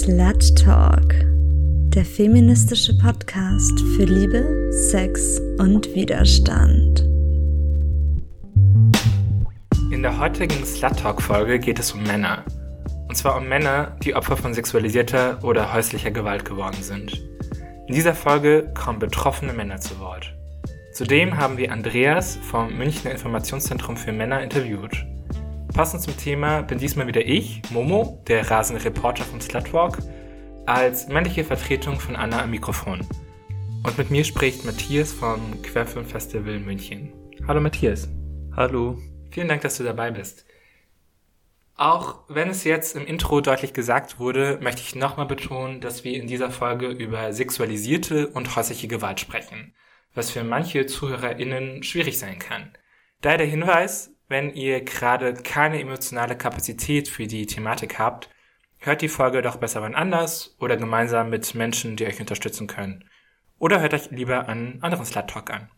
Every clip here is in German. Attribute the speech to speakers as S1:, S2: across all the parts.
S1: Slut Talk, der feministische Podcast für Liebe, Sex und Widerstand.
S2: In der heutigen Slut Talk Folge geht es um Männer. Und zwar um Männer, die Opfer von sexualisierter oder häuslicher Gewalt geworden sind. In dieser Folge kommen betroffene Männer zu Wort. Zudem haben wir Andreas vom Münchner Informationszentrum für Männer interviewt. Passend zum Thema bin diesmal wieder ich, Momo, der rasende Reporter von Slutwalk, als männliche Vertretung von Anna am Mikrofon. Und mit mir spricht Matthias vom Querfilm Festival München. Hallo Matthias.
S3: Hallo.
S2: Vielen Dank, dass du dabei bist. Auch wenn es jetzt im Intro deutlich gesagt wurde, möchte ich nochmal betonen, dass wir in dieser Folge über sexualisierte und häusliche Gewalt sprechen, was für manche ZuhörerInnen schwierig sein kann. Daher der Hinweis, wenn ihr gerade keine emotionale Kapazität für die Thematik habt, hört die Folge doch besser wann anders oder gemeinsam mit Menschen, die euch unterstützen können. Oder hört euch lieber einen anderen Slut Talk an.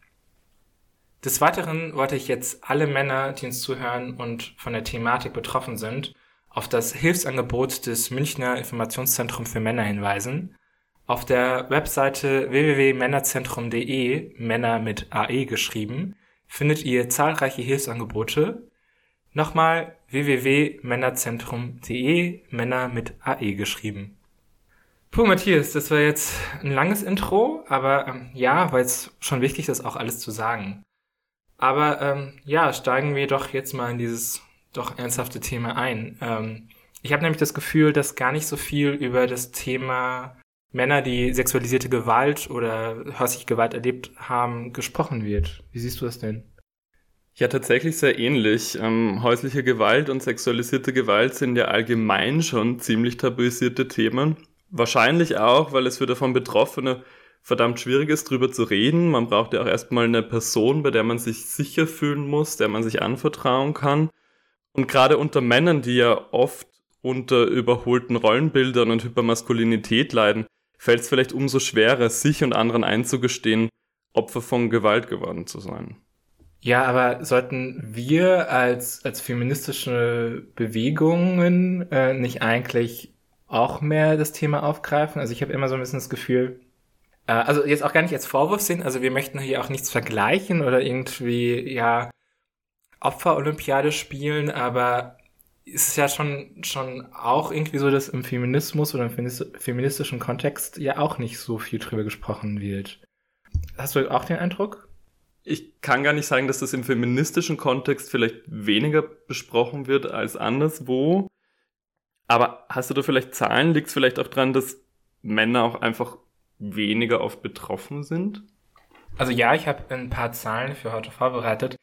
S2: Des Weiteren wollte ich jetzt alle Männer, die uns zuhören und von der Thematik betroffen sind, auf das Hilfsangebot des Münchner Informationszentrum für Männer hinweisen. Auf der Webseite www.männerzentrum.de, Männer mit AE geschrieben, findet ihr zahlreiche Hilfsangebote. Nochmal www.männerzentrum.de, Männer mit AE geschrieben. Puh, Matthias, das war jetzt ein langes Intro, aber ähm, ja, weil es schon wichtig ist, auch alles zu sagen. Aber ähm, ja, steigen wir doch jetzt mal in dieses doch ernsthafte Thema ein. Ähm, ich habe nämlich das Gefühl, dass gar nicht so viel über das Thema Männer, die sexualisierte Gewalt oder häusliche Gewalt erlebt haben, gesprochen wird. Wie siehst du das denn?
S3: Ja, tatsächlich sehr ähnlich. Ähm, häusliche Gewalt und sexualisierte Gewalt sind ja allgemein schon ziemlich tabuisierte Themen. Wahrscheinlich auch, weil es für davon Betroffene verdammt schwierig ist, drüber zu reden. Man braucht ja auch erstmal eine Person, bei der man sich sicher fühlen muss, der man sich anvertrauen kann. Und gerade unter Männern, die ja oft unter überholten Rollenbildern und Hypermaskulinität leiden, fällt es vielleicht umso schwerer, sich und anderen einzugestehen, Opfer von Gewalt geworden zu sein.
S2: Ja, aber sollten wir als, als feministische Bewegungen äh, nicht eigentlich auch mehr das Thema aufgreifen? Also ich habe immer so ein bisschen das Gefühl, äh, also jetzt auch gar nicht als Vorwurf sehen, also wir möchten hier auch nichts vergleichen oder irgendwie, ja, Opferolympiade spielen, aber ist es ja schon, schon auch irgendwie so, dass im Feminismus oder im feministischen Kontext ja auch nicht so viel drüber gesprochen wird. Hast du auch den Eindruck?
S3: Ich kann gar nicht sagen, dass das im feministischen Kontext vielleicht weniger besprochen wird als anderswo. Aber hast du da vielleicht Zahlen? Liegt es vielleicht auch dran, dass Männer auch einfach weniger oft betroffen sind?
S2: Also ja, ich habe ein paar Zahlen für heute vorbereitet.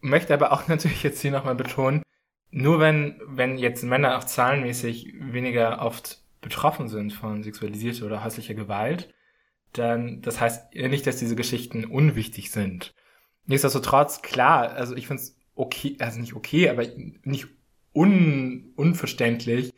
S2: Möchte aber auch natürlich jetzt hier nochmal betonen, nur wenn, wenn jetzt Männer auch zahlenmäßig weniger oft betroffen sind von sexualisierter oder häuslicher Gewalt, dann, das heißt nicht, dass diese Geschichten unwichtig sind. Nichtsdestotrotz, klar, also ich finde es okay, also nicht okay, aber nicht un, unverständlich,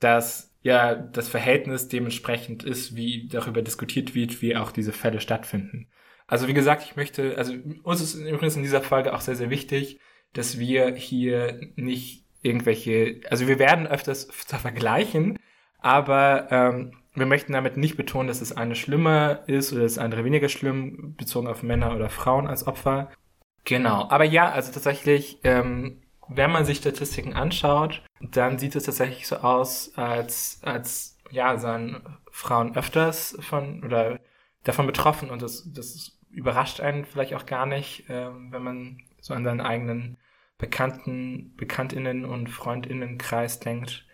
S2: dass ja das Verhältnis dementsprechend ist, wie darüber diskutiert wird, wie auch diese Fälle stattfinden. Also wie gesagt, ich möchte, also uns ist übrigens in dieser Folge auch sehr, sehr wichtig, dass wir hier nicht irgendwelche, also wir werden öfters vergleichen, aber ähm, wir möchten damit nicht betonen, dass das eine schlimmer ist oder das andere weniger schlimm, bezogen auf Männer oder Frauen als Opfer. Genau, aber ja, also tatsächlich, ähm, wenn man sich Statistiken anschaut, dann sieht es tatsächlich so aus, als, als ja, seien Frauen öfters von oder davon betroffen und das, das überrascht einen vielleicht auch gar nicht, äh, wenn man so an seinen eigenen Bekannten, Bekanntinnen und Freundinnenkreis denkt.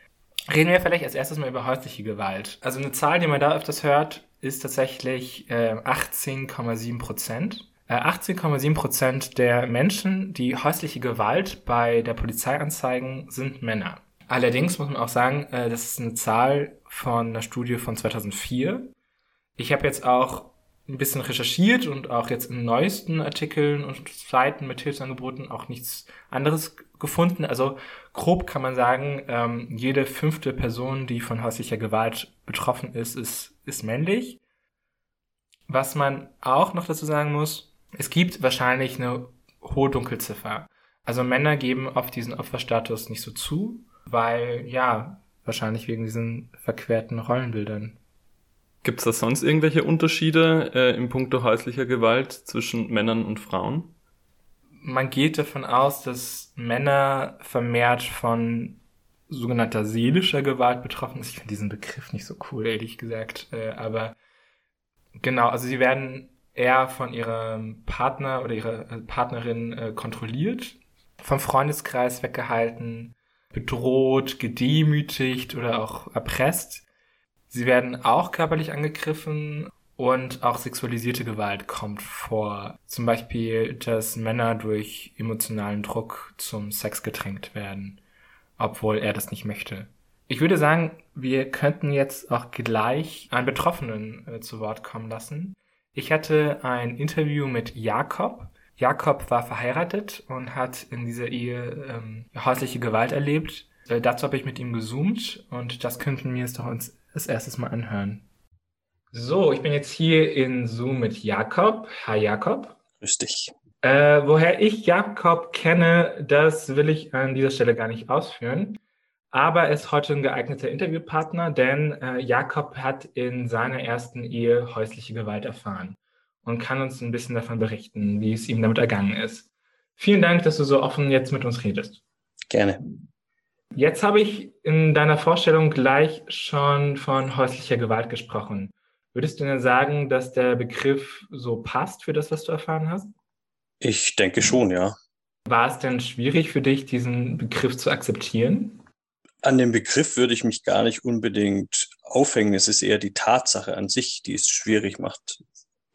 S2: Reden wir vielleicht als erstes mal über häusliche Gewalt. Also eine Zahl, die man da öfters hört, ist tatsächlich äh, 18,7 Prozent. Äh, 18,7 Prozent der Menschen, die häusliche Gewalt bei der Polizei anzeigen, sind Männer. Allerdings muss man auch sagen, äh, das ist eine Zahl von einer Studie von 2004. Ich habe jetzt auch ein bisschen recherchiert und auch jetzt in neuesten Artikeln und Seiten mit Hilfsangeboten auch nichts anderes gefunden. Also grob kann man sagen, ähm, jede fünfte Person, die von häuslicher Gewalt betroffen ist, ist, ist männlich. Was man auch noch dazu sagen muss, es gibt wahrscheinlich eine hohe Dunkelziffer. Also Männer geben oft diesen Opferstatus nicht so zu, weil ja, wahrscheinlich wegen diesen verquerten Rollenbildern.
S3: Gibt es da sonst irgendwelche Unterschiede äh, im Punkto häuslicher Gewalt zwischen Männern und Frauen?
S2: Man geht davon aus, dass Männer vermehrt von sogenannter seelischer Gewalt betroffen sind. Ich finde diesen Begriff nicht so cool, ehrlich gesagt. Äh, aber genau, also sie werden eher von ihrem Partner oder ihrer äh, Partnerin äh, kontrolliert, vom Freundeskreis weggehalten, bedroht, gedemütigt oder auch erpresst. Sie werden auch körperlich angegriffen und auch sexualisierte Gewalt kommt vor. Zum Beispiel, dass Männer durch emotionalen Druck zum Sex gedrängt werden, obwohl er das nicht möchte. Ich würde sagen, wir könnten jetzt auch gleich einen Betroffenen äh, zu Wort kommen lassen. Ich hatte ein Interview mit Jakob. Jakob war verheiratet und hat in dieser Ehe ähm, häusliche Gewalt erlebt. Äh, dazu habe ich mit ihm gezoomt und das könnten wir jetzt doch uns das erstes Mal anhören. So, ich bin jetzt hier in Zoom mit Jakob. Hi Jakob.
S4: Grüß dich.
S2: Äh, woher ich Jakob kenne, das will ich an dieser Stelle gar nicht ausführen. Aber er ist heute ein geeigneter Interviewpartner, denn äh, Jakob hat in seiner ersten Ehe häusliche Gewalt erfahren und kann uns ein bisschen davon berichten, wie es ihm damit ergangen ist. Vielen Dank, dass du so offen jetzt mit uns redest.
S4: Gerne.
S2: Jetzt habe ich in deiner Vorstellung gleich schon von häuslicher Gewalt gesprochen. Würdest du denn sagen, dass der Begriff so passt für das, was du erfahren hast?
S4: Ich denke schon, ja.
S2: War es denn schwierig für dich, diesen Begriff zu akzeptieren?
S4: An dem Begriff würde ich mich gar nicht unbedingt aufhängen. Es ist eher die Tatsache an sich, die es schwierig macht.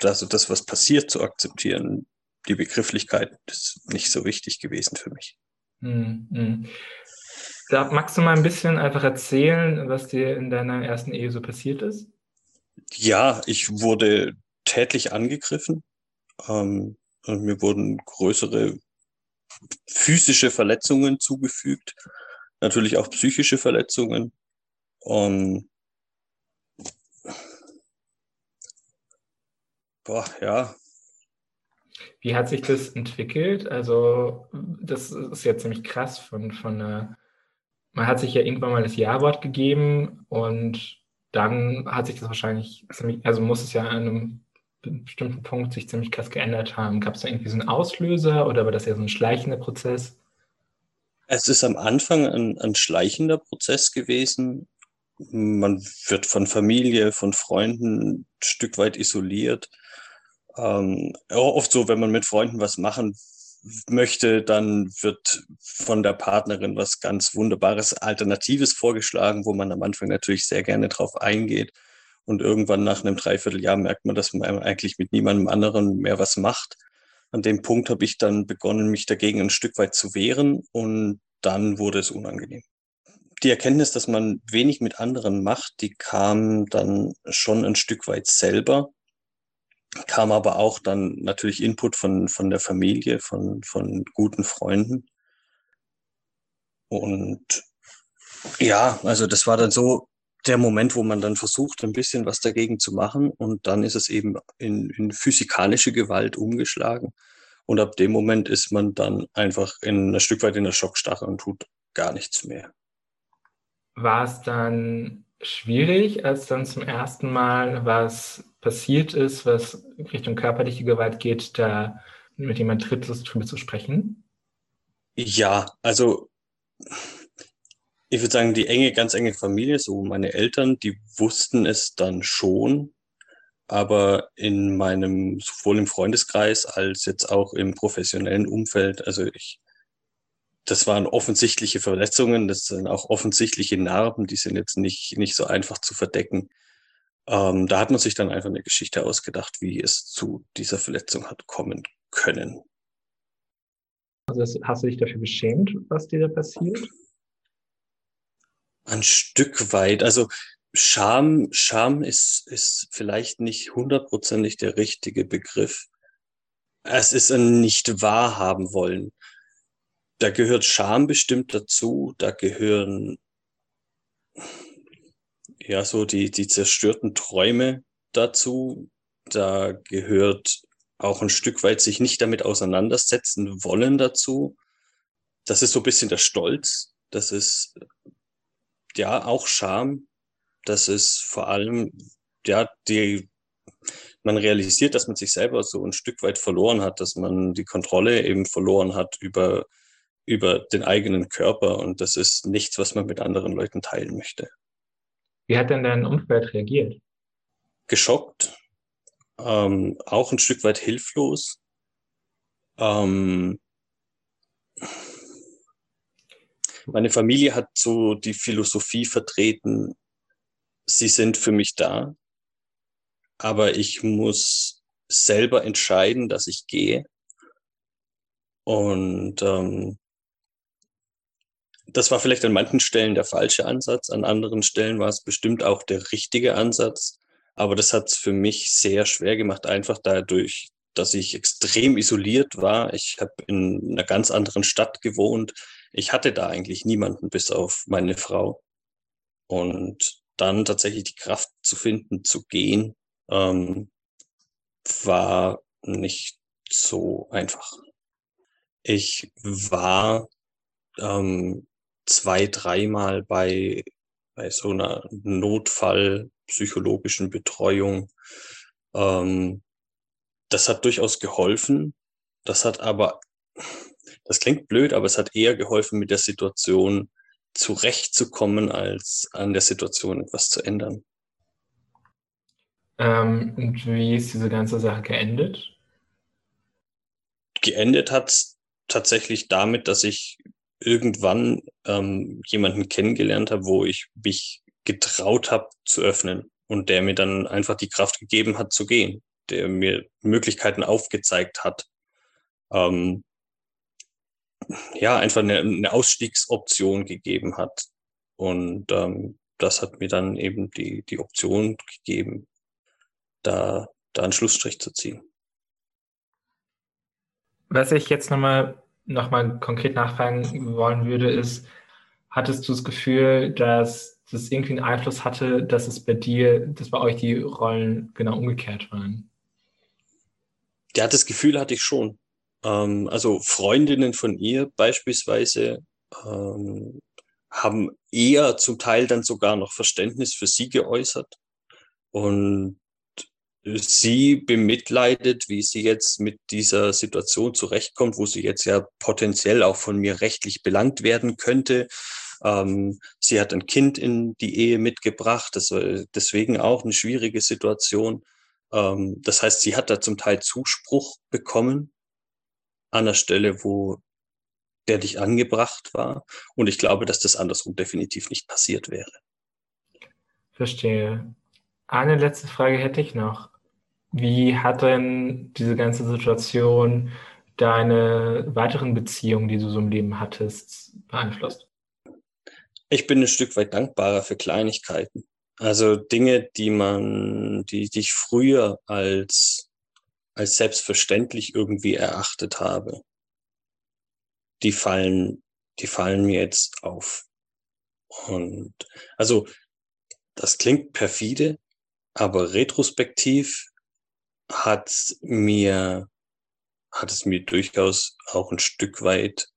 S4: Also das, was passiert, zu akzeptieren. Die Begrifflichkeit ist nicht so wichtig gewesen für mich.
S2: Hm. Da magst du mal ein bisschen einfach erzählen, was dir in deiner ersten Ehe so passiert ist?
S4: Ja, ich wurde tätlich angegriffen. Ähm, mir wurden größere physische Verletzungen zugefügt, natürlich auch psychische Verletzungen. Um, boah, ja.
S2: Wie hat sich das entwickelt? Also, das ist ja ziemlich krass von, von einer man hat sich ja irgendwann mal das Ja-Wort gegeben und dann hat sich das wahrscheinlich also muss es ja an einem bestimmten Punkt sich ziemlich krass geändert haben. Gab es da irgendwie so einen Auslöser oder war das ja so ein schleichender Prozess?
S4: Es ist am Anfang ein, ein schleichender Prozess gewesen. Man wird von Familie, von Freunden ein Stück weit isoliert. Ähm, oft so, wenn man mit Freunden was machen möchte, dann wird von der Partnerin was ganz Wunderbares, Alternatives vorgeschlagen, wo man am Anfang natürlich sehr gerne drauf eingeht. Und irgendwann nach einem Dreivierteljahr merkt man, dass man eigentlich mit niemandem anderen mehr was macht. An dem Punkt habe ich dann begonnen, mich dagegen ein Stück weit zu wehren und dann wurde es unangenehm. Die Erkenntnis, dass man wenig mit anderen macht, die kam dann schon ein Stück weit selber kam aber auch dann natürlich Input von, von der Familie, von, von guten Freunden. Und ja, also das war dann so der Moment, wo man dann versucht, ein bisschen was dagegen zu machen. Und dann ist es eben in, in physikalische Gewalt umgeschlagen. Und ab dem Moment ist man dann einfach in ein Stück weit in der Schockstarre und tut gar nichts mehr.
S2: War es dann schwierig, als dann zum ersten Mal was passiert ist, was Richtung körperliche Gewalt geht, da mit jemand Drittes drüber zu sprechen?
S4: Ja, also ich würde sagen, die enge, ganz enge Familie, so meine Eltern, die wussten es dann schon, aber in meinem, sowohl im Freundeskreis als jetzt auch im professionellen Umfeld, also ich das waren offensichtliche Verletzungen, das sind auch offensichtliche Narben, die sind jetzt nicht, nicht so einfach zu verdecken. Ähm, da hat man sich dann einfach eine Geschichte ausgedacht, wie es zu dieser Verletzung hat kommen können.
S2: Also hast du dich dafür geschämt, was dir da passiert?
S4: Ein Stück weit. Also Scham, Scham ist, ist vielleicht nicht hundertprozentig der richtige Begriff. Es ist ein nicht wahrhaben wollen da gehört Scham bestimmt dazu, da gehören ja so die, die zerstörten Träume dazu, da gehört auch ein Stück weit sich nicht damit auseinandersetzen wollen dazu. Das ist so ein bisschen der Stolz, das ist ja, auch Scham. Das ist vor allem, ja, die, man realisiert, dass man sich selber so ein Stück weit verloren hat, dass man die Kontrolle eben verloren hat über, über den eigenen Körper. Und das ist nichts, was man mit anderen Leuten teilen möchte.
S2: Wie hat denn dein Umfeld reagiert?
S4: Geschockt, ähm, auch ein Stück weit hilflos. Ähm, meine Familie hat so die Philosophie vertreten, sie sind für mich da, aber ich muss selber entscheiden, dass ich gehe. Und ähm, das war vielleicht an manchen Stellen der falsche Ansatz, an anderen Stellen war es bestimmt auch der richtige Ansatz. Aber das hat es für mich sehr schwer gemacht, einfach dadurch, dass ich extrem isoliert war. Ich habe in einer ganz anderen Stadt gewohnt. Ich hatte da eigentlich niemanden bis auf meine Frau. Und dann tatsächlich die Kraft zu finden, zu gehen, ähm, war nicht so einfach. Ich war ähm, zwei, dreimal bei, bei so einer Notfallpsychologischen Betreuung. Ähm, das hat durchaus geholfen. Das hat aber, das klingt blöd, aber es hat eher geholfen, mit der Situation zurechtzukommen, als an der Situation etwas zu ändern.
S2: Ähm, und wie ist diese ganze Sache geendet?
S4: Geendet hat es tatsächlich damit, dass ich irgendwann ähm, jemanden kennengelernt habe, wo ich mich getraut habe zu öffnen und der mir dann einfach die Kraft gegeben hat zu gehen, der mir Möglichkeiten aufgezeigt hat. Ähm, ja, einfach eine, eine Ausstiegsoption gegeben hat. Und ähm, das hat mir dann eben die, die Option gegeben, da, da einen Schlussstrich zu ziehen.
S2: Was ich jetzt nochmal nochmal konkret nachfragen wollen würde, ist, hattest du das Gefühl, dass das irgendwie einen Einfluss hatte, dass es bei dir, dass bei euch die Rollen genau umgekehrt waren?
S4: Ja, das Gefühl hatte ich schon. Ähm, also Freundinnen von ihr beispielsweise ähm, haben eher zum Teil dann sogar noch Verständnis für sie geäußert. Und sie bemitleidet, wie sie jetzt mit dieser Situation zurechtkommt, wo sie jetzt ja potenziell auch von mir rechtlich belangt werden könnte. Ähm, sie hat ein Kind in die Ehe mitgebracht, das war deswegen auch eine schwierige Situation. Ähm, das heißt, sie hat da zum Teil Zuspruch bekommen an der Stelle, wo der dich angebracht war. Und ich glaube, dass das andersrum definitiv nicht passiert wäre.
S2: Verstehe. Eine letzte Frage hätte ich noch. Wie hat denn diese ganze Situation deine weiteren Beziehungen, die du so im Leben hattest, beeinflusst?
S4: Ich bin ein Stück weit dankbarer für Kleinigkeiten. Also Dinge, die man, die, die ich früher als, als selbstverständlich irgendwie erachtet habe, die fallen, die fallen mir jetzt auf. Und also, das klingt perfide, aber retrospektiv hat mir, hat es mir durchaus auch ein Stück weit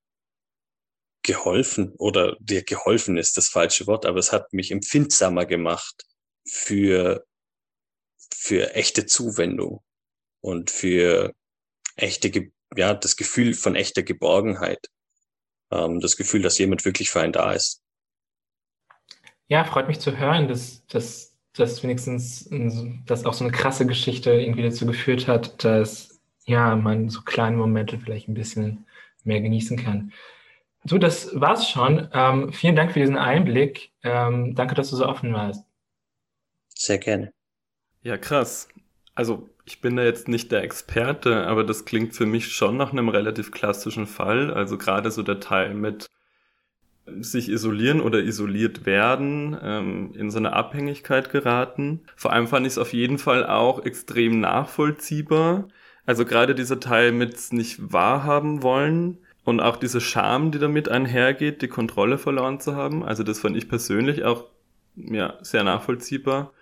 S4: geholfen oder dir geholfen ist das falsche Wort, aber es hat mich empfindsamer gemacht für, für echte Zuwendung und für echte, ja, das Gefühl von echter Geborgenheit. Ähm, das Gefühl, dass jemand wirklich für einen da ist.
S2: Ja, freut mich zu hören, dass, dass dass wenigstens dass auch so eine krasse Geschichte irgendwie dazu geführt hat, dass ja man so kleine Momente vielleicht ein bisschen mehr genießen kann. So, das war's schon. Ähm, vielen Dank für diesen Einblick. Ähm, danke, dass du so offen warst.
S4: Sehr gerne.
S3: Ja, krass. Also ich bin da jetzt nicht der Experte, aber das klingt für mich schon nach einem relativ klassischen Fall. Also gerade so der Teil mit sich isolieren oder isoliert werden, ähm, in so eine Abhängigkeit geraten. Vor allem fand ich es auf jeden Fall auch extrem nachvollziehbar. Also gerade dieser Teil mit nicht wahrhaben wollen und auch diese Scham, die damit einhergeht, die Kontrolle verloren zu haben. Also das fand ich persönlich auch ja, sehr nachvollziehbar.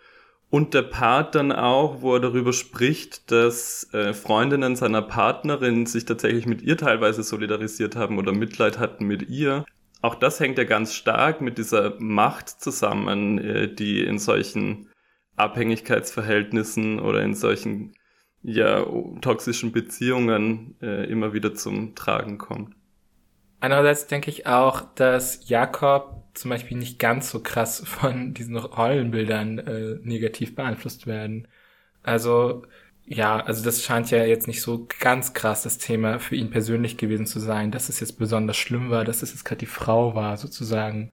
S3: Und der Part dann auch, wo er darüber spricht, dass äh, Freundinnen seiner Partnerin sich tatsächlich mit ihr teilweise solidarisiert haben oder Mitleid hatten mit ihr auch das hängt ja ganz stark mit dieser Macht zusammen, äh, die in solchen Abhängigkeitsverhältnissen oder in solchen ja, toxischen Beziehungen äh, immer wieder zum Tragen kommt.
S2: Andererseits denke ich auch, dass Jakob zum Beispiel nicht ganz so krass von diesen Rollenbildern äh, negativ beeinflusst werden. Also ja, also das scheint ja jetzt nicht so ganz krass das Thema für ihn persönlich gewesen zu sein, dass es jetzt besonders schlimm war, dass es jetzt gerade die Frau war, sozusagen.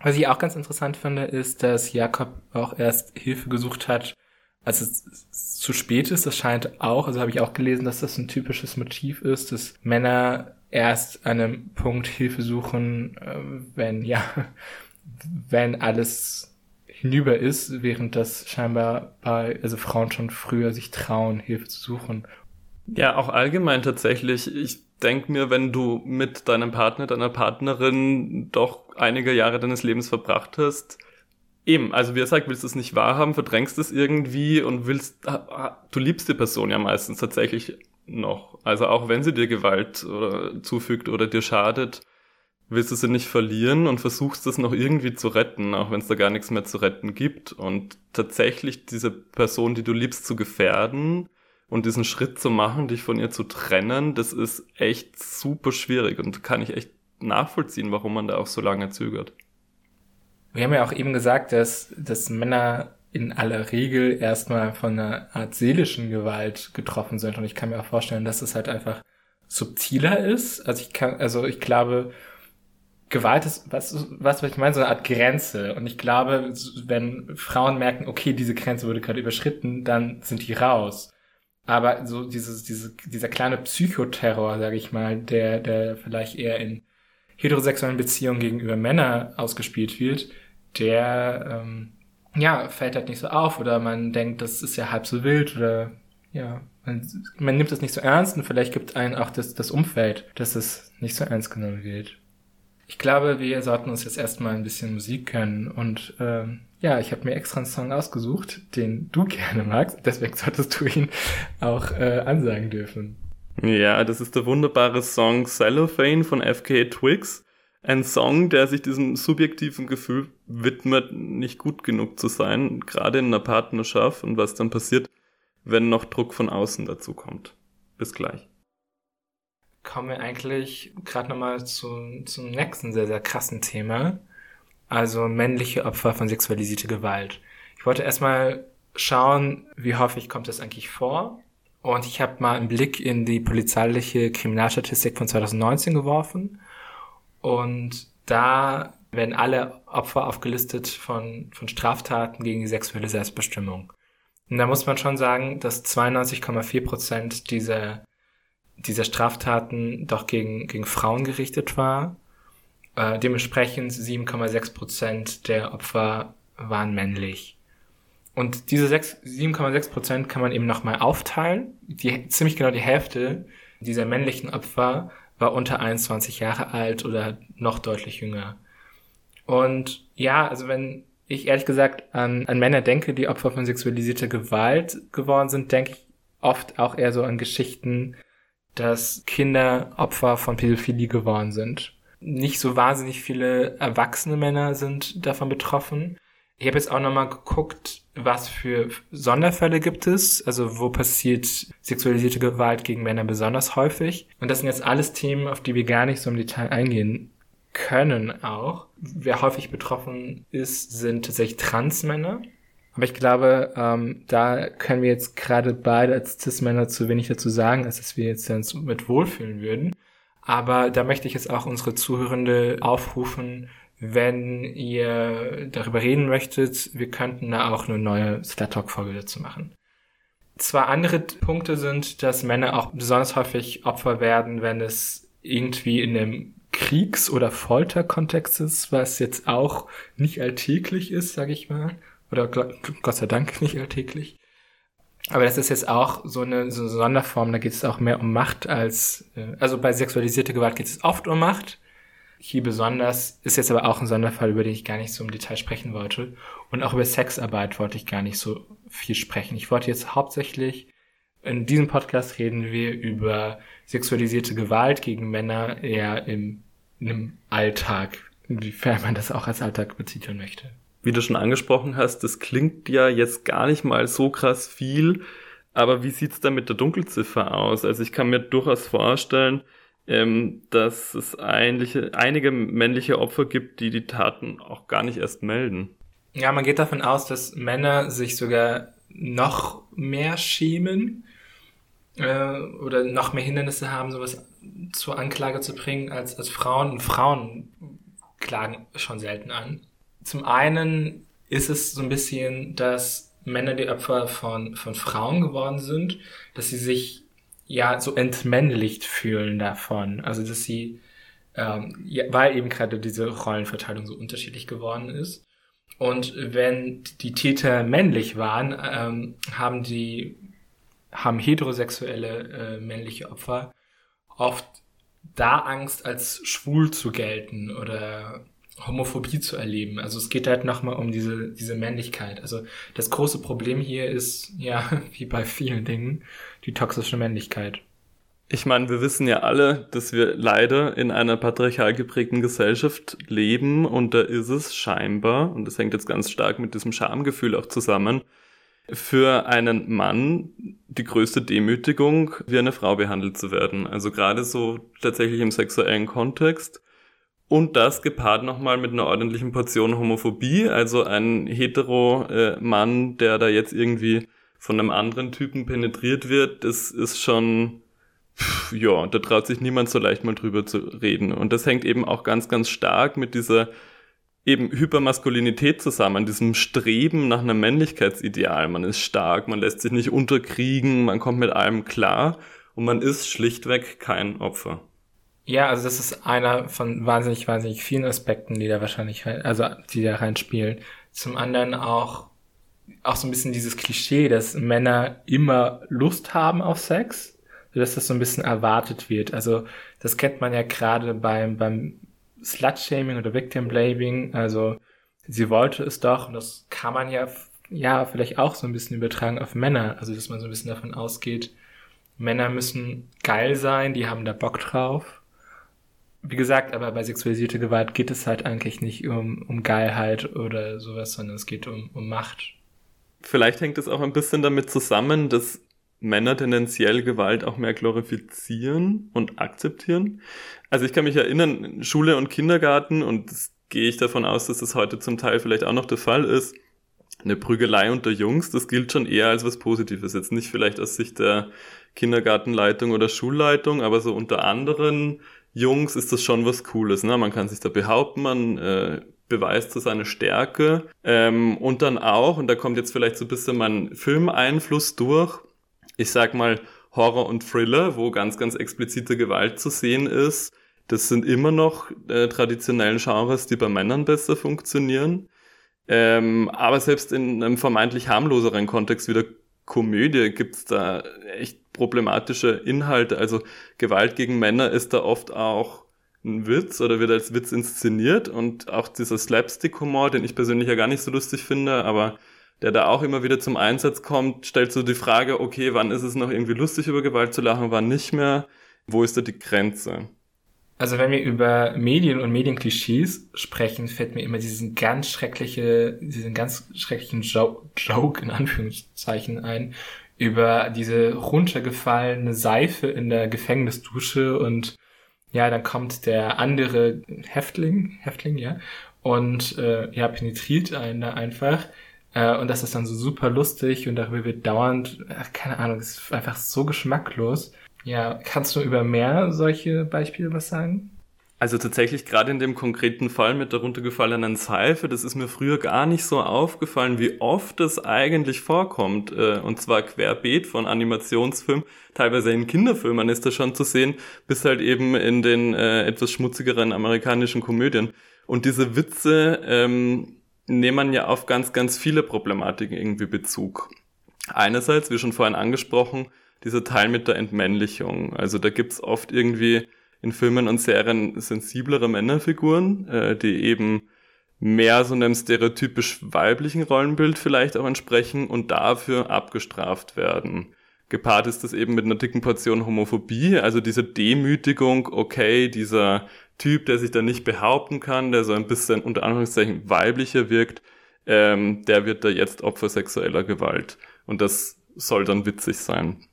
S2: Was ich auch ganz interessant finde, ist, dass Jakob auch erst Hilfe gesucht hat, als es zu spät ist. Das scheint auch, also habe ich auch gelesen, dass das ein typisches Motiv ist, dass Männer erst an einem Punkt Hilfe suchen, äh, wenn, ja, wenn alles hinüber ist, während das scheinbar bei, also Frauen schon früher sich trauen, Hilfe zu suchen.
S3: Ja, auch allgemein tatsächlich. Ich denke mir, wenn du mit deinem Partner, deiner Partnerin doch einige Jahre deines Lebens verbracht hast, eben, also wie er sagt, willst du es nicht wahrhaben, verdrängst es irgendwie und willst, du liebst die Person ja meistens tatsächlich noch. Also auch wenn sie dir Gewalt oder zufügt oder dir schadet, willst du sie nicht verlieren und versuchst es noch irgendwie zu retten, auch wenn es da gar nichts mehr zu retten gibt. Und tatsächlich diese Person, die du liebst, zu gefährden und diesen Schritt zu machen, dich von ihr zu trennen, das ist echt super schwierig und kann ich echt nachvollziehen, warum man da auch so lange zögert.
S2: Wir haben ja auch eben gesagt, dass, dass Männer in aller Regel erstmal von einer Art seelischen Gewalt getroffen sind. Und ich kann mir auch vorstellen, dass es halt einfach subtiler ist. Also ich kann, also ich glaube, Gewalt ist, was, was, was ich meine, so eine Art Grenze. Und ich glaube, wenn Frauen merken, okay, diese Grenze wurde gerade überschritten, dann sind die raus. Aber so dieses, diese, dieser kleine Psychoterror, sage ich mal, der, der vielleicht eher in heterosexuellen Beziehungen gegenüber Männern ausgespielt wird, der, ähm, ja, fällt halt nicht so auf oder man denkt, das ist ja halb so wild oder, ja, man, man nimmt das nicht so ernst und vielleicht gibt einen auch das, das Umfeld, dass es nicht so ernst genommen wird. Ich glaube, wir sollten uns jetzt erstmal ein bisschen Musik können und ähm, ja, ich habe mir extra einen Song ausgesucht, den du gerne magst, deswegen solltest du ihn auch äh, ansagen dürfen.
S3: Ja, das ist der wunderbare Song Cellophane von FK Twigs. Ein Song, der sich diesem subjektiven Gefühl widmet, nicht gut genug zu sein, gerade in einer Partnerschaft und was dann passiert, wenn noch Druck von außen dazu kommt. Bis gleich
S2: kommen wir eigentlich gerade nochmal zu, zum nächsten sehr, sehr krassen Thema. Also männliche Opfer von sexualisierter Gewalt. Ich wollte erstmal schauen, wie häufig kommt das eigentlich vor. Und ich habe mal einen Blick in die polizeiliche Kriminalstatistik von 2019 geworfen. Und da werden alle Opfer aufgelistet von, von Straftaten gegen die sexuelle Selbstbestimmung. Und da muss man schon sagen, dass 92,4 Prozent dieser dieser Straftaten doch gegen, gegen Frauen gerichtet war. Äh, dementsprechend 7,6 Prozent der Opfer waren männlich. Und diese 7,6 Prozent kann man eben nochmal aufteilen. Die, ziemlich genau die Hälfte dieser männlichen Opfer war unter 21 Jahre alt oder noch deutlich jünger. Und ja, also wenn ich ehrlich gesagt an, an Männer denke, die Opfer von sexualisierter Gewalt geworden sind, denke ich oft auch eher so an Geschichten dass Kinder Opfer von Pädophilie geworden sind. Nicht so wahnsinnig viele erwachsene Männer sind davon betroffen. Ich habe jetzt auch nochmal geguckt, was für Sonderfälle gibt es, also wo passiert sexualisierte Gewalt gegen Männer besonders häufig. Und das sind jetzt alles Themen, auf die wir gar nicht so im Detail eingehen können auch. Wer häufig betroffen ist, sind tatsächlich Transmänner. Aber ich glaube, ähm, da können wir jetzt gerade beide als Cis-Männer zu wenig dazu sagen, als dass wir jetzt uns mit wohlfühlen würden. Aber da möchte ich jetzt auch unsere Zuhörende aufrufen, wenn ihr darüber reden möchtet, wir könnten da auch eine neue Slut Talk Folge dazu machen. Zwei andere Punkte sind, dass Männer auch besonders häufig Opfer werden, wenn es irgendwie in einem Kriegs- oder Folterkontext ist, was jetzt auch nicht alltäglich ist, sage ich mal. Oder Gott sei Dank nicht alltäglich. Aber das ist jetzt auch so eine, so eine Sonderform, da geht es auch mehr um Macht als, äh, also bei sexualisierter Gewalt geht es oft um Macht. Hier besonders ist jetzt aber auch ein Sonderfall, über den ich gar nicht so im Detail sprechen wollte. Und auch über Sexarbeit wollte ich gar nicht so viel sprechen. Ich wollte jetzt hauptsächlich, in diesem Podcast reden wir über sexualisierte Gewalt gegen Männer eher im einem Alltag, inwiefern man das auch als Alltag betiteln möchte.
S3: Wie du schon angesprochen hast, das klingt ja jetzt gar nicht mal so krass viel, aber wie sieht's da mit der Dunkelziffer aus? Also ich kann mir durchaus vorstellen, ähm, dass es einige, einige männliche Opfer gibt, die die Taten auch gar nicht erst melden.
S2: Ja, man geht davon aus, dass Männer sich sogar noch mehr schämen äh, oder noch mehr Hindernisse haben, sowas zur Anklage zu bringen als, als Frauen. Und Frauen klagen schon selten an. Zum einen ist es so ein bisschen, dass Männer die Opfer von, von Frauen geworden sind, dass sie sich ja so entmännlicht fühlen davon. Also dass sie, ähm, ja, weil eben gerade diese Rollenverteilung so unterschiedlich geworden ist. Und wenn die Täter männlich waren, ähm, haben die haben heterosexuelle äh, männliche Opfer oft da Angst, als schwul zu gelten oder Homophobie zu erleben. Also es geht halt nochmal um diese, diese Männlichkeit. Also das große Problem hier ist, ja, wie bei vielen Dingen, die toxische Männlichkeit.
S3: Ich meine, wir wissen ja alle, dass wir leider in einer patriarchal geprägten Gesellschaft leben und da ist es scheinbar, und das hängt jetzt ganz stark mit diesem Schamgefühl auch zusammen, für einen Mann die größte Demütigung, wie eine Frau behandelt zu werden. Also gerade so tatsächlich im sexuellen Kontext. Und das gepaart nochmal mit einer ordentlichen Portion Homophobie, also ein hetero äh, Mann, der da jetzt irgendwie von einem anderen Typen penetriert wird, das ist schon ja, da traut sich niemand so leicht mal drüber zu reden. Und das hängt eben auch ganz, ganz stark mit dieser eben Hypermaskulinität zusammen, diesem Streben nach einem Männlichkeitsideal. Man ist stark, man lässt sich nicht unterkriegen, man kommt mit allem klar und man ist schlichtweg kein Opfer.
S2: Ja, also das ist einer von wahnsinnig, wahnsinnig vielen Aspekten, die da wahrscheinlich, also die da reinspielen. Zum anderen auch, auch so ein bisschen dieses Klischee, dass Männer immer Lust haben auf Sex dass das so ein bisschen erwartet wird. Also das kennt man ja gerade beim, beim Slut-Shaming oder Victim-Blaming. Also sie wollte es doch und das kann man ja, ja vielleicht auch so ein bisschen übertragen auf Männer. Also dass man so ein bisschen davon ausgeht, Männer müssen geil sein, die haben da Bock drauf. Wie gesagt, aber bei sexualisierter Gewalt geht es halt eigentlich nicht um, um Geilheit oder sowas, sondern es geht um, um Macht.
S3: Vielleicht hängt es auch ein bisschen damit zusammen, dass Männer tendenziell Gewalt auch mehr glorifizieren und akzeptieren. Also ich kann mich erinnern, Schule und Kindergarten, und das gehe ich davon aus, dass das heute zum Teil vielleicht auch noch der Fall ist, eine Prügelei unter Jungs, das gilt schon eher als was Positives. Jetzt nicht vielleicht aus Sicht der Kindergartenleitung oder Schulleitung, aber so unter anderen Jungs ist das schon was Cooles. Ne? Man kann sich da behaupten, man äh, beweist so seine Stärke. Ähm, und dann auch, und da kommt jetzt vielleicht so ein bisschen mein Filmeinfluss durch, ich sag mal, Horror und Thriller, wo ganz, ganz explizite Gewalt zu sehen ist, das sind immer noch äh, traditionellen Genres, die bei Männern besser funktionieren. Ähm, aber selbst in einem vermeintlich harmloseren Kontext wie der Komödie gibt's da echt problematische Inhalte. Also Gewalt gegen Männer ist da oft auch ein Witz oder wird als Witz inszeniert und auch dieser Slapstick-Humor, den ich persönlich ja gar nicht so lustig finde, aber der da auch immer wieder zum Einsatz kommt, stellt so die Frage, okay, wann ist es noch irgendwie lustig über Gewalt zu lachen, wann nicht mehr? Wo ist da die Grenze?
S2: Also wenn wir über Medien und Medienklischees sprechen, fällt mir immer diesen ganz schreckliche, diesen ganz schrecklichen jo Joke in Anführungszeichen ein über diese runtergefallene Seife in der Gefängnisdusche und ja, dann kommt der andere Häftling, Häftling, ja, und äh, ja, penetriert einen da einfach äh, und das ist dann so super lustig und darüber wird dauernd, ach, keine Ahnung, ist einfach so geschmacklos. Ja, kannst du über mehr solche Beispiele was sagen?
S3: Also tatsächlich gerade in dem konkreten Fall mit der runtergefallenen Seife, das ist mir früher gar nicht so aufgefallen, wie oft das eigentlich vorkommt. Äh, und zwar querbeet von Animationsfilmen, teilweise in Kinderfilmen ist das schon zu sehen, bis halt eben in den äh, etwas schmutzigeren amerikanischen Komödien. Und diese Witze ähm, nehmen ja auf ganz, ganz viele Problematiken irgendwie Bezug. Einerseits, wie schon vorhin angesprochen, dieser Teil mit der Entmännlichung. Also da gibt's oft irgendwie in Filmen und Serien sensiblere Männerfiguren, äh, die eben mehr so einem stereotypisch weiblichen Rollenbild vielleicht auch entsprechen und dafür abgestraft werden. Gepaart ist das eben mit einer dicken Portion Homophobie, also diese Demütigung, okay, dieser Typ, der sich da nicht behaupten kann, der so ein bisschen unter Anführungszeichen weiblicher wirkt, ähm, der wird da jetzt Opfer sexueller Gewalt. Und das soll dann witzig sein.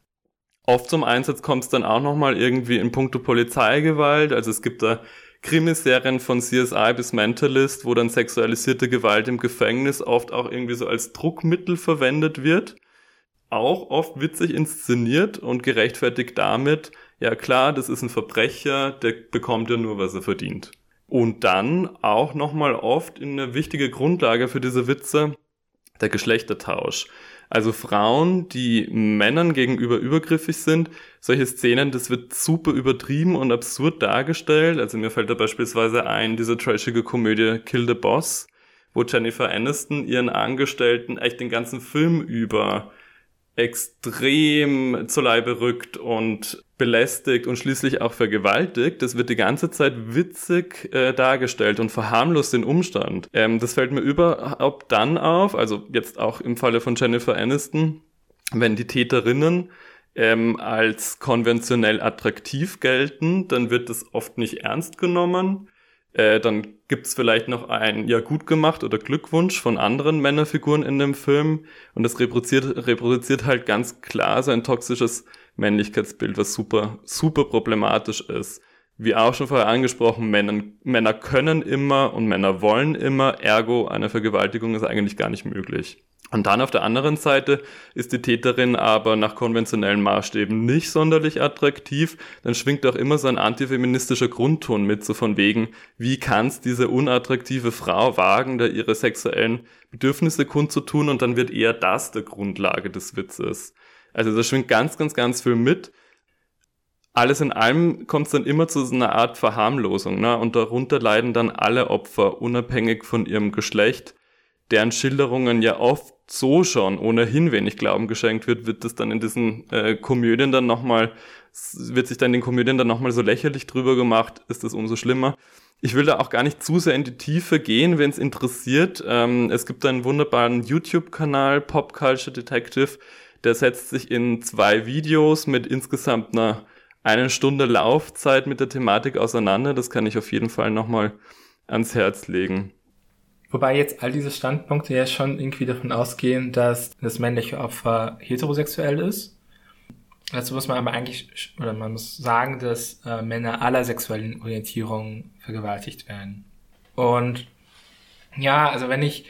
S3: Oft zum Einsatz kommt es dann auch nochmal irgendwie in puncto Polizeigewalt. Also es gibt da Krimiserien von CSI bis Mentalist, wo dann sexualisierte Gewalt im Gefängnis oft auch irgendwie so als Druckmittel verwendet wird. Auch oft witzig inszeniert und gerechtfertigt damit, ja klar, das ist ein Verbrecher, der bekommt ja nur, was er verdient. Und dann auch nochmal oft in eine wichtige Grundlage für diese Witze, der Geschlechtertausch. Also Frauen, die Männern gegenüber übergriffig sind, solche Szenen, das wird super übertrieben und absurd dargestellt. Also mir fällt da beispielsweise ein, diese trashige Komödie Kill the Boss, wo Jennifer Aniston ihren Angestellten echt den ganzen Film über extrem zu Leibe rückt und belästigt und schließlich auch vergewaltigt. Das wird die ganze Zeit witzig äh, dargestellt und verharmlost den Umstand. Ähm, das fällt mir überhaupt dann auf, also jetzt auch im Falle von Jennifer Aniston, wenn die Täterinnen ähm, als konventionell attraktiv gelten, dann wird das oft nicht ernst genommen. Äh, dann gibt's vielleicht noch ein Ja gut gemacht oder Glückwunsch von anderen Männerfiguren in dem Film. Und das reproduziert, reproduziert halt ganz klar so ein toxisches Männlichkeitsbild, was super, super problematisch ist. Wie auch schon vorher angesprochen, Männer, Männer können immer und Männer wollen immer, ergo eine Vergewaltigung ist eigentlich gar nicht möglich. Und dann auf der anderen Seite ist die Täterin aber nach konventionellen Maßstäben nicht sonderlich attraktiv, dann schwingt auch immer so ein antifeministischer Grundton mit, so von wegen, wie kann's diese unattraktive Frau wagen, da ihre sexuellen Bedürfnisse kundzutun und dann wird eher das der Grundlage des Witzes. Also da schwingt ganz, ganz, ganz viel mit. Alles in allem kommt es dann immer zu so einer Art Verharmlosung, ne? Und darunter leiden dann alle Opfer, unabhängig von ihrem Geschlecht, deren Schilderungen ja oft so schon ohnehin wenig Glauben geschenkt wird, wird das dann in diesen äh, Komödien dann nochmal, wird sich dann in den Komödien dann nochmal so lächerlich drüber gemacht, ist das umso schlimmer. Ich will da auch gar nicht zu sehr in die Tiefe gehen, wenn es interessiert. Ähm, es gibt einen wunderbaren YouTube-Kanal, Pop Culture Detective, der setzt sich in zwei Videos mit insgesamt einer eine Stunde Laufzeit mit der Thematik auseinander. Das kann ich auf jeden Fall nochmal ans Herz legen.
S2: Wobei jetzt all diese Standpunkte ja schon irgendwie davon ausgehen, dass das männliche Opfer heterosexuell ist. Dazu muss man aber eigentlich, oder man muss sagen, dass äh, Männer aller sexuellen Orientierungen vergewaltigt werden. Und ja, also wenn ich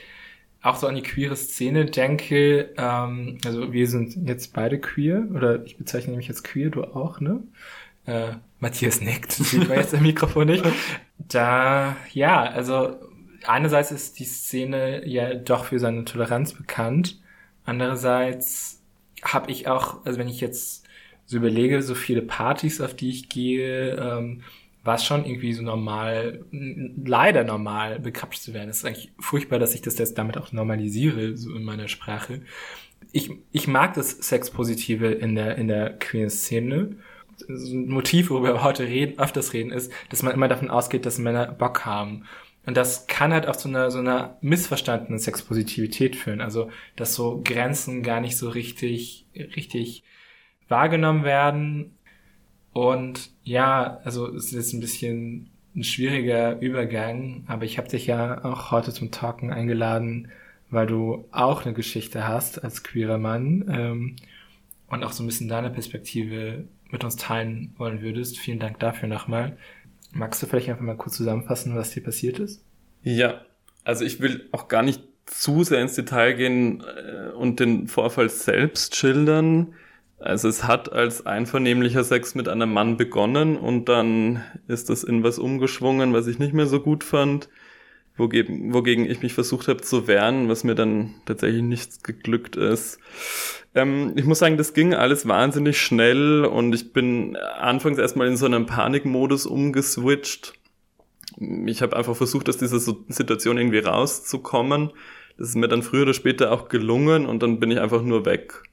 S2: auch so an die queere Szene denke, ähm, also wir sind jetzt beide queer, oder ich bezeichne mich als queer, du auch, ne? Äh, Matthias nickt, sieht man jetzt im Mikrofon nicht. Da, ja, also einerseits ist die Szene ja doch für seine Toleranz bekannt. Andererseits habe ich auch, also wenn ich jetzt so überlege, so viele Partys, auf die ich gehe, ähm, war es schon irgendwie so normal, leider normal, bekrapscht zu werden. Es ist eigentlich furchtbar, dass ich das jetzt damit auch normalisiere, so in meiner Sprache. Ich, ich mag das Sexpositive in der, in der queeren Szene. So ein Motiv, worüber wir heute reden, öfters reden, ist, dass man immer davon ausgeht, dass Männer Bock haben. Und das kann halt auch zu einer, so einer missverstandenen Sexpositivität führen. Also, dass so Grenzen gar nicht so richtig, richtig wahrgenommen werden. Und ja, also es ist ein bisschen ein schwieriger Übergang, aber ich habe dich ja auch heute zum Talken eingeladen, weil du auch eine Geschichte hast als queerer Mann ähm, und auch so ein bisschen deine Perspektive mit uns teilen wollen würdest. Vielen Dank dafür nochmal. Magst du vielleicht einfach mal kurz zusammenfassen, was dir passiert ist?
S3: Ja, also ich will auch gar nicht zu sehr ins Detail gehen äh, und den Vorfall selbst schildern. Also es hat als einvernehmlicher Sex mit einem Mann begonnen und dann ist das in was umgeschwungen, was ich nicht mehr so gut fand, wogegen, wogegen ich mich versucht habe zu wehren, was mir dann tatsächlich nichts geglückt ist. Ähm, ich muss sagen, das ging alles wahnsinnig schnell und ich bin anfangs erstmal in so einem Panikmodus umgeswitcht. Ich habe einfach versucht, aus dieser Situation irgendwie rauszukommen. Das ist mir dann früher oder später auch gelungen und dann bin ich einfach nur weg.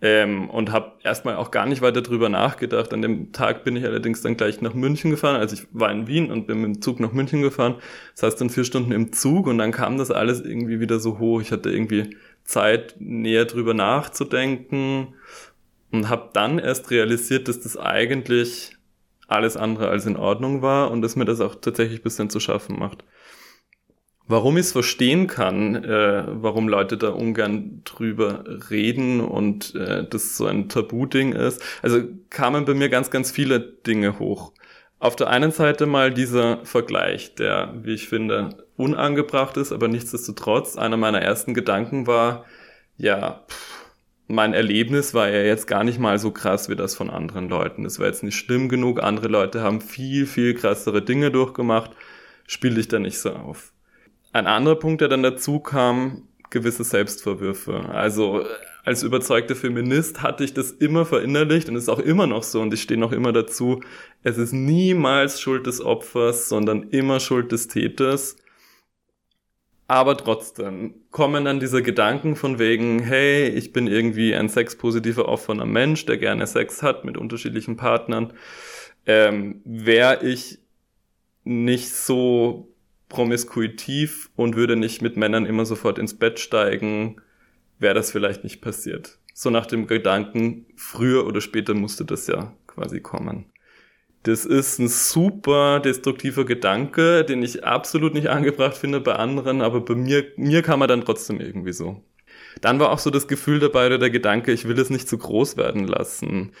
S3: Ähm, und habe erstmal auch gar nicht weiter drüber nachgedacht. An dem Tag bin ich allerdings dann gleich nach München gefahren. Also ich war in Wien und bin mit dem Zug nach München gefahren. Das heißt dann vier Stunden im Zug und dann kam das alles irgendwie wieder so hoch. Ich hatte irgendwie Zeit, näher drüber nachzudenken und habe dann erst realisiert, dass das eigentlich alles andere als in Ordnung war und dass mir das auch tatsächlich ein bisschen zu schaffen macht. Warum ich es verstehen kann, äh, warum Leute da ungern drüber reden und äh, das so ein Tabu-Ding ist, also kamen bei mir ganz, ganz viele Dinge hoch. Auf der einen Seite mal dieser Vergleich, der, wie ich finde, unangebracht ist, aber nichtsdestotrotz einer meiner ersten Gedanken war, ja, pff, mein Erlebnis war ja jetzt gar nicht mal so krass wie das von anderen Leuten. Es war jetzt nicht schlimm genug. Andere Leute haben viel, viel krassere Dinge durchgemacht. Spiel dich da nicht so auf. Ein anderer Punkt, der dann dazu kam, gewisse Selbstvorwürfe. Also als überzeugter Feminist hatte ich das immer verinnerlicht und ist auch immer noch so und ich stehe noch immer dazu. Es ist niemals Schuld des Opfers, sondern immer Schuld des Täters. Aber trotzdem kommen dann diese Gedanken von wegen, hey, ich bin irgendwie ein sexpositiver offener Mensch, der gerne Sex hat mit unterschiedlichen Partnern. Ähm, Wäre ich nicht so promiskuitiv und würde nicht mit Männern immer sofort ins Bett steigen, wäre das vielleicht nicht passiert. So nach dem Gedanken, früher oder später musste das ja quasi kommen. Das ist ein super destruktiver Gedanke, den ich absolut nicht angebracht finde bei anderen, aber bei mir, mir kam er dann trotzdem irgendwie so. Dann war auch so das Gefühl dabei oder der Gedanke, ich will es nicht zu groß werden lassen.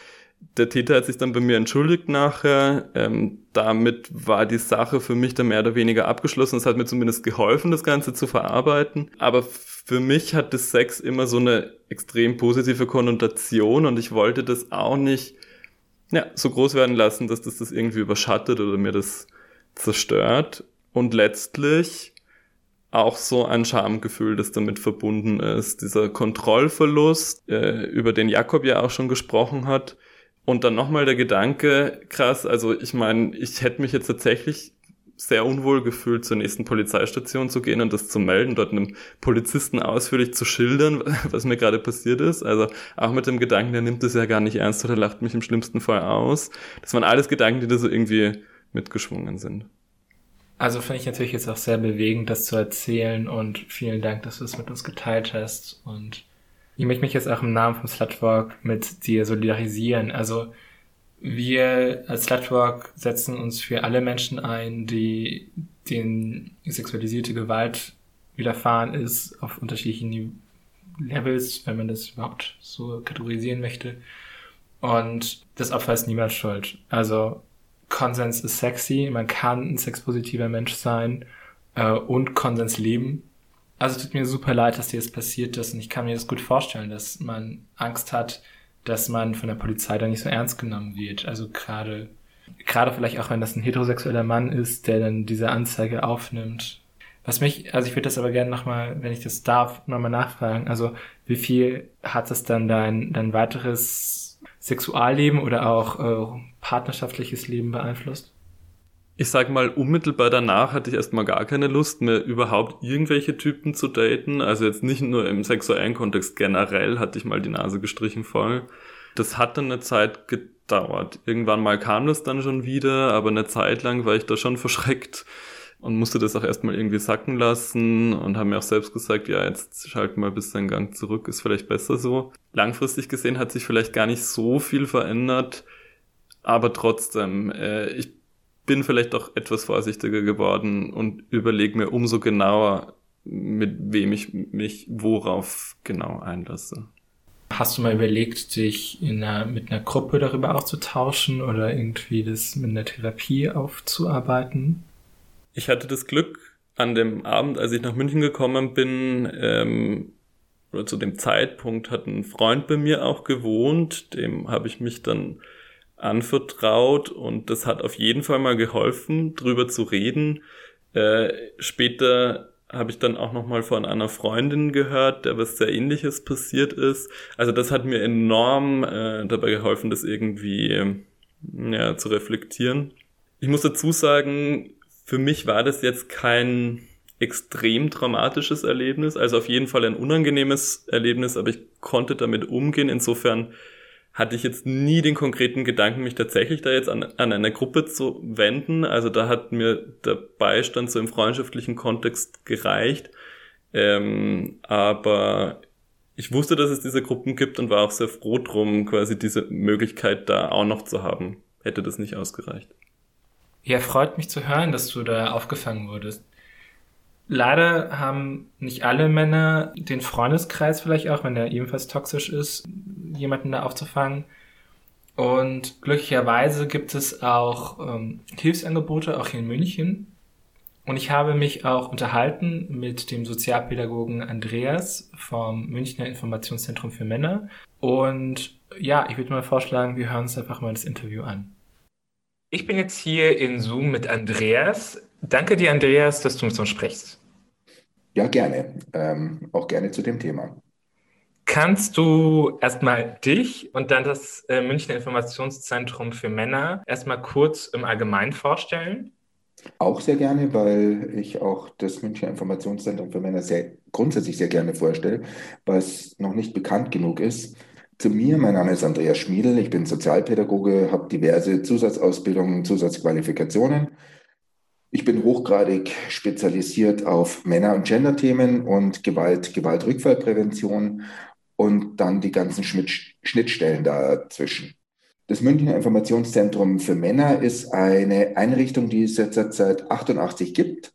S3: Der Täter hat sich dann bei mir entschuldigt nachher. Ähm, damit war die Sache für mich dann mehr oder weniger abgeschlossen. Es hat mir zumindest geholfen, das Ganze zu verarbeiten. Aber für mich hat das Sex immer so eine extrem positive Konnotation und ich wollte das auch nicht ja, so groß werden lassen, dass das das irgendwie überschattet oder mir das zerstört. Und letztlich auch so ein Schamgefühl, das damit verbunden ist. Dieser Kontrollverlust, äh, über den Jakob ja auch schon gesprochen hat. Und dann nochmal der Gedanke, krass, also ich meine, ich hätte mich jetzt tatsächlich sehr unwohl gefühlt, zur nächsten Polizeistation zu gehen und das zu melden, dort einem Polizisten ausführlich zu schildern, was mir gerade passiert ist. Also auch mit dem Gedanken, der nimmt es ja gar nicht ernst oder lacht mich im schlimmsten Fall aus. Das waren alles Gedanken, die da so irgendwie mitgeschwungen sind.
S2: Also finde ich natürlich jetzt auch sehr bewegend, das zu erzählen und vielen Dank, dass du es mit uns geteilt hast. Und ich möchte mich jetzt auch im Namen vom Slutwalk mit dir solidarisieren. Also wir als Slutwalk setzen uns für alle Menschen ein, die den sexualisierte Gewalt widerfahren ist, auf unterschiedlichen Levels, wenn man das überhaupt so kategorisieren möchte. Und das Opfer ist niemals schuld. Also Konsens ist sexy, man kann ein sexpositiver Mensch sein äh, und Konsens leben. Also tut mir super leid, dass dir das passiert ist und ich kann mir das gut vorstellen, dass man Angst hat, dass man von der Polizei da nicht so ernst genommen wird. Also gerade, gerade vielleicht auch, wenn das ein heterosexueller Mann ist, der dann diese Anzeige aufnimmt. Was mich, also ich würde das aber gerne nochmal, wenn ich das darf, nochmal nachfragen. Also wie viel hat das dann dein, dein weiteres Sexualleben oder auch äh, partnerschaftliches Leben beeinflusst?
S3: Ich sag mal, unmittelbar danach hatte ich erstmal gar keine Lust mehr, überhaupt irgendwelche Typen zu daten. Also jetzt nicht nur im sexuellen Kontext, generell hatte ich mal die Nase gestrichen voll. Das hat dann eine Zeit gedauert. Irgendwann mal kam das dann schon wieder, aber eine Zeit lang war ich da schon verschreckt und musste das auch erstmal irgendwie sacken lassen und habe mir auch selbst gesagt, ja, jetzt schalten mal ein bisschen Gang zurück, ist vielleicht besser so. Langfristig gesehen hat sich vielleicht gar nicht so viel verändert, aber trotzdem, äh, ich bin vielleicht auch etwas vorsichtiger geworden und überlege mir umso genauer, mit wem ich mich worauf genau einlasse.
S2: Hast du mal überlegt, dich in einer, mit einer Gruppe darüber auszutauschen oder irgendwie das mit einer Therapie aufzuarbeiten?
S3: Ich hatte das Glück, an dem Abend, als ich nach München gekommen bin, ähm, oder zu dem Zeitpunkt hat ein Freund bei mir auch gewohnt, dem habe ich mich dann anvertraut und das hat auf jeden Fall mal geholfen, drüber zu reden. Äh, später habe ich dann auch noch mal von einer Freundin gehört, der was sehr ähnliches passiert ist. Also das hat mir enorm äh, dabei geholfen, das irgendwie ja, zu reflektieren. Ich muss dazu sagen, für mich war das jetzt kein extrem traumatisches Erlebnis, also auf jeden Fall ein unangenehmes Erlebnis, aber ich konnte damit umgehen. Insofern hatte ich jetzt nie den konkreten Gedanken, mich tatsächlich da jetzt an, an eine Gruppe zu wenden. Also da hat mir der Beistand so im freundschaftlichen Kontext gereicht. Ähm, aber ich wusste, dass es diese Gruppen gibt und war auch sehr froh drum, quasi diese Möglichkeit da auch noch zu haben. hätte das nicht ausgereicht.
S2: Ja, freut mich zu hören, dass du da aufgefangen wurdest. Leider haben nicht alle Männer den Freundeskreis vielleicht auch, wenn der ebenfalls toxisch ist, jemanden da aufzufangen. Und glücklicherweise gibt es auch ähm, Hilfsangebote, auch hier in München. Und ich habe mich auch unterhalten mit dem Sozialpädagogen Andreas vom Münchner Informationszentrum für Männer. Und ja, ich würde mal vorschlagen, wir hören uns einfach mal das Interview an. Ich bin jetzt hier in Zoom mit Andreas. Danke dir, Andreas, dass du mit uns sprichst.
S5: Ja, gerne. Ähm, auch gerne zu dem Thema.
S2: Kannst du erstmal dich und dann das äh, Münchner Informationszentrum für Männer erstmal kurz im Allgemeinen vorstellen?
S5: Auch sehr gerne, weil ich auch das Münchner Informationszentrum für Männer sehr, grundsätzlich sehr gerne vorstelle, was noch nicht bekannt genug ist. Zu mir, mein Name ist Andreas Schmiedel, ich bin Sozialpädagoge, habe diverse Zusatzausbildungen, Zusatzqualifikationen. Ich bin hochgradig spezialisiert auf Männer- und Gender-Themen und Gewalt, Gewaltrückfallprävention und dann die ganzen Schnittstellen dazwischen. Das Münchner Informationszentrum für Männer ist eine Einrichtung, die es jetzt seit 88 gibt.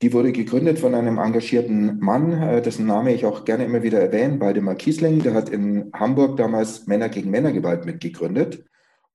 S5: Die wurde gegründet von einem engagierten Mann, äh, dessen Name ich auch gerne immer wieder erwähne, Waldemar Kiesling. Der hat in Hamburg damals Männer gegen Männergewalt mitgegründet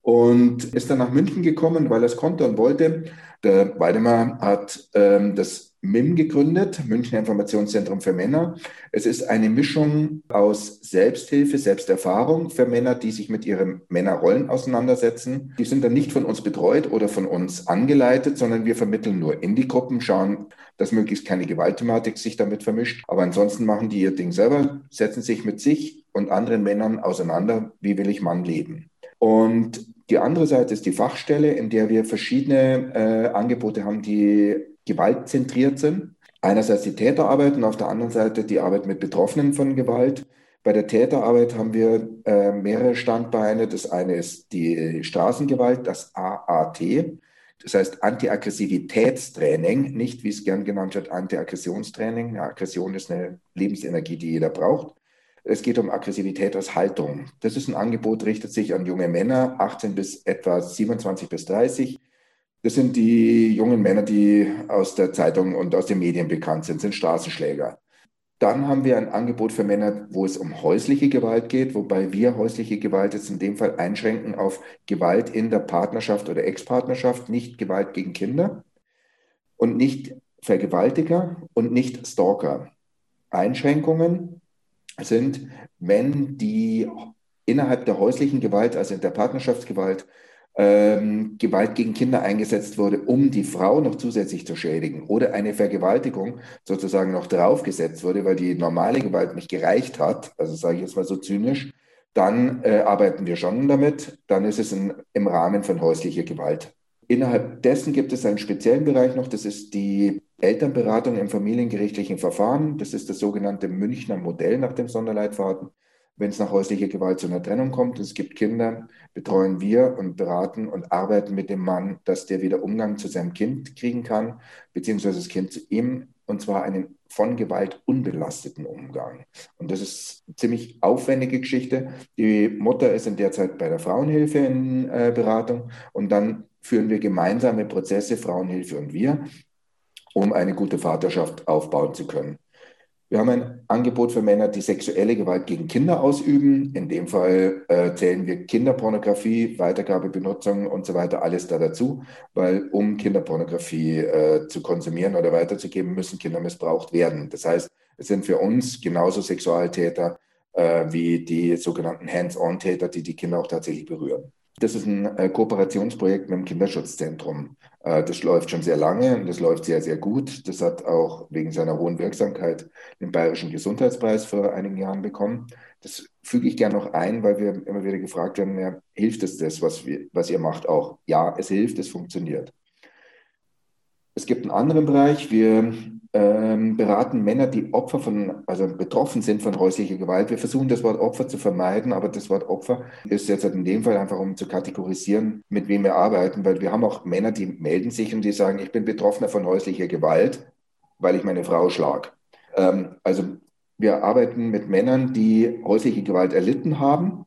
S5: und ist dann nach München gekommen, weil er es konnte und wollte. Der Waldemar hat ähm, das MIM gegründet, Münchner Informationszentrum für Männer. Es ist eine Mischung aus Selbsthilfe, Selbsterfahrung für Männer, die sich mit ihren Männerrollen auseinandersetzen. Die sind dann nicht von uns betreut oder von uns angeleitet, sondern wir vermitteln nur in die Gruppen, schauen, dass möglichst keine Gewaltthematik sich damit vermischt. Aber ansonsten machen die ihr Ding selber, setzen sich mit sich und anderen Männern auseinander, wie will ich Mann leben. Und die andere Seite ist die Fachstelle, in der wir verschiedene äh, Angebote haben, die gewaltzentriert sind. Einerseits die Täterarbeit und auf der anderen Seite die Arbeit mit Betroffenen von Gewalt. Bei der Täterarbeit haben wir äh, mehrere Standbeine. Das eine ist die Straßengewalt, das AAT. Das heißt Antiaggressivitätstraining, nicht wie es gern genannt wird, Antiaggressionstraining. Ja, Aggression ist eine Lebensenergie, die jeder braucht. Es geht um Aggressivität als Haltung. Das ist ein Angebot, richtet sich an junge Männer, 18 bis etwa 27 bis 30, das sind die jungen Männer, die aus der Zeitung und aus den Medien bekannt sind, sind Straßenschläger. Dann haben wir ein Angebot für Männer, wo es um häusliche Gewalt geht, wobei wir häusliche Gewalt jetzt in dem Fall einschränken auf Gewalt in der Partnerschaft oder Ex-Partnerschaft, nicht Gewalt gegen Kinder und nicht Vergewaltiger und nicht Stalker. Einschränkungen sind, wenn die innerhalb der häuslichen Gewalt, also in der Partnerschaftsgewalt, ähm, Gewalt gegen Kinder eingesetzt wurde, um die Frau noch zusätzlich zu schädigen oder eine Vergewaltigung sozusagen noch draufgesetzt wurde, weil die normale Gewalt nicht gereicht hat, also sage ich jetzt mal so zynisch, dann äh, arbeiten wir schon damit, dann ist es in, im Rahmen von häuslicher Gewalt. Innerhalb dessen gibt es einen speziellen Bereich noch, das ist die Elternberatung im familiengerichtlichen Verfahren. Das ist das sogenannte Münchner Modell nach dem Sonderleitfaden wenn es nach häuslicher Gewalt zu einer Trennung kommt, es gibt Kinder, betreuen wir und beraten und arbeiten mit dem Mann, dass der wieder Umgang zu seinem Kind kriegen kann, beziehungsweise das Kind zu ihm, und zwar einen von Gewalt unbelasteten Umgang. Und das ist eine ziemlich aufwendige Geschichte. Die Mutter ist in der Zeit bei der Frauenhilfe in äh, Beratung und dann führen wir gemeinsame Prozesse, Frauenhilfe und wir, um eine gute Vaterschaft aufbauen zu können. Wir haben ein Angebot für Männer, die sexuelle Gewalt gegen Kinder ausüben. In dem Fall äh, zählen wir Kinderpornografie, Weitergabe, Benutzung und so weiter, alles da dazu, weil um Kinderpornografie äh, zu konsumieren oder weiterzugeben, müssen Kinder missbraucht werden. Das heißt, es sind für uns genauso Sexualtäter äh, wie die sogenannten Hands-on-Täter, die die Kinder auch tatsächlich berühren. Das ist ein äh, Kooperationsprojekt mit dem Kinderschutzzentrum. Äh, das läuft schon sehr lange und das läuft sehr, sehr gut. Das hat auch wegen seiner hohen Wirksamkeit den Bayerischen Gesundheitspreis vor einigen Jahren bekommen. Das füge ich gerne noch ein, weil wir immer wieder gefragt werden, ja, hilft es das, was, wir, was ihr macht auch? Ja, es hilft, es funktioniert. Es gibt einen anderen Bereich. Wir ähm, beraten Männer, die Opfer von, also betroffen sind von häuslicher Gewalt. Wir versuchen das Wort Opfer zu vermeiden, aber das Wort Opfer ist jetzt in dem Fall einfach, um zu kategorisieren, mit wem wir arbeiten, weil wir haben auch Männer, die melden sich und die sagen, ich bin Betroffener von häuslicher Gewalt, weil ich meine Frau schlag. Ähm, also wir arbeiten mit Männern, die häusliche Gewalt erlitten haben,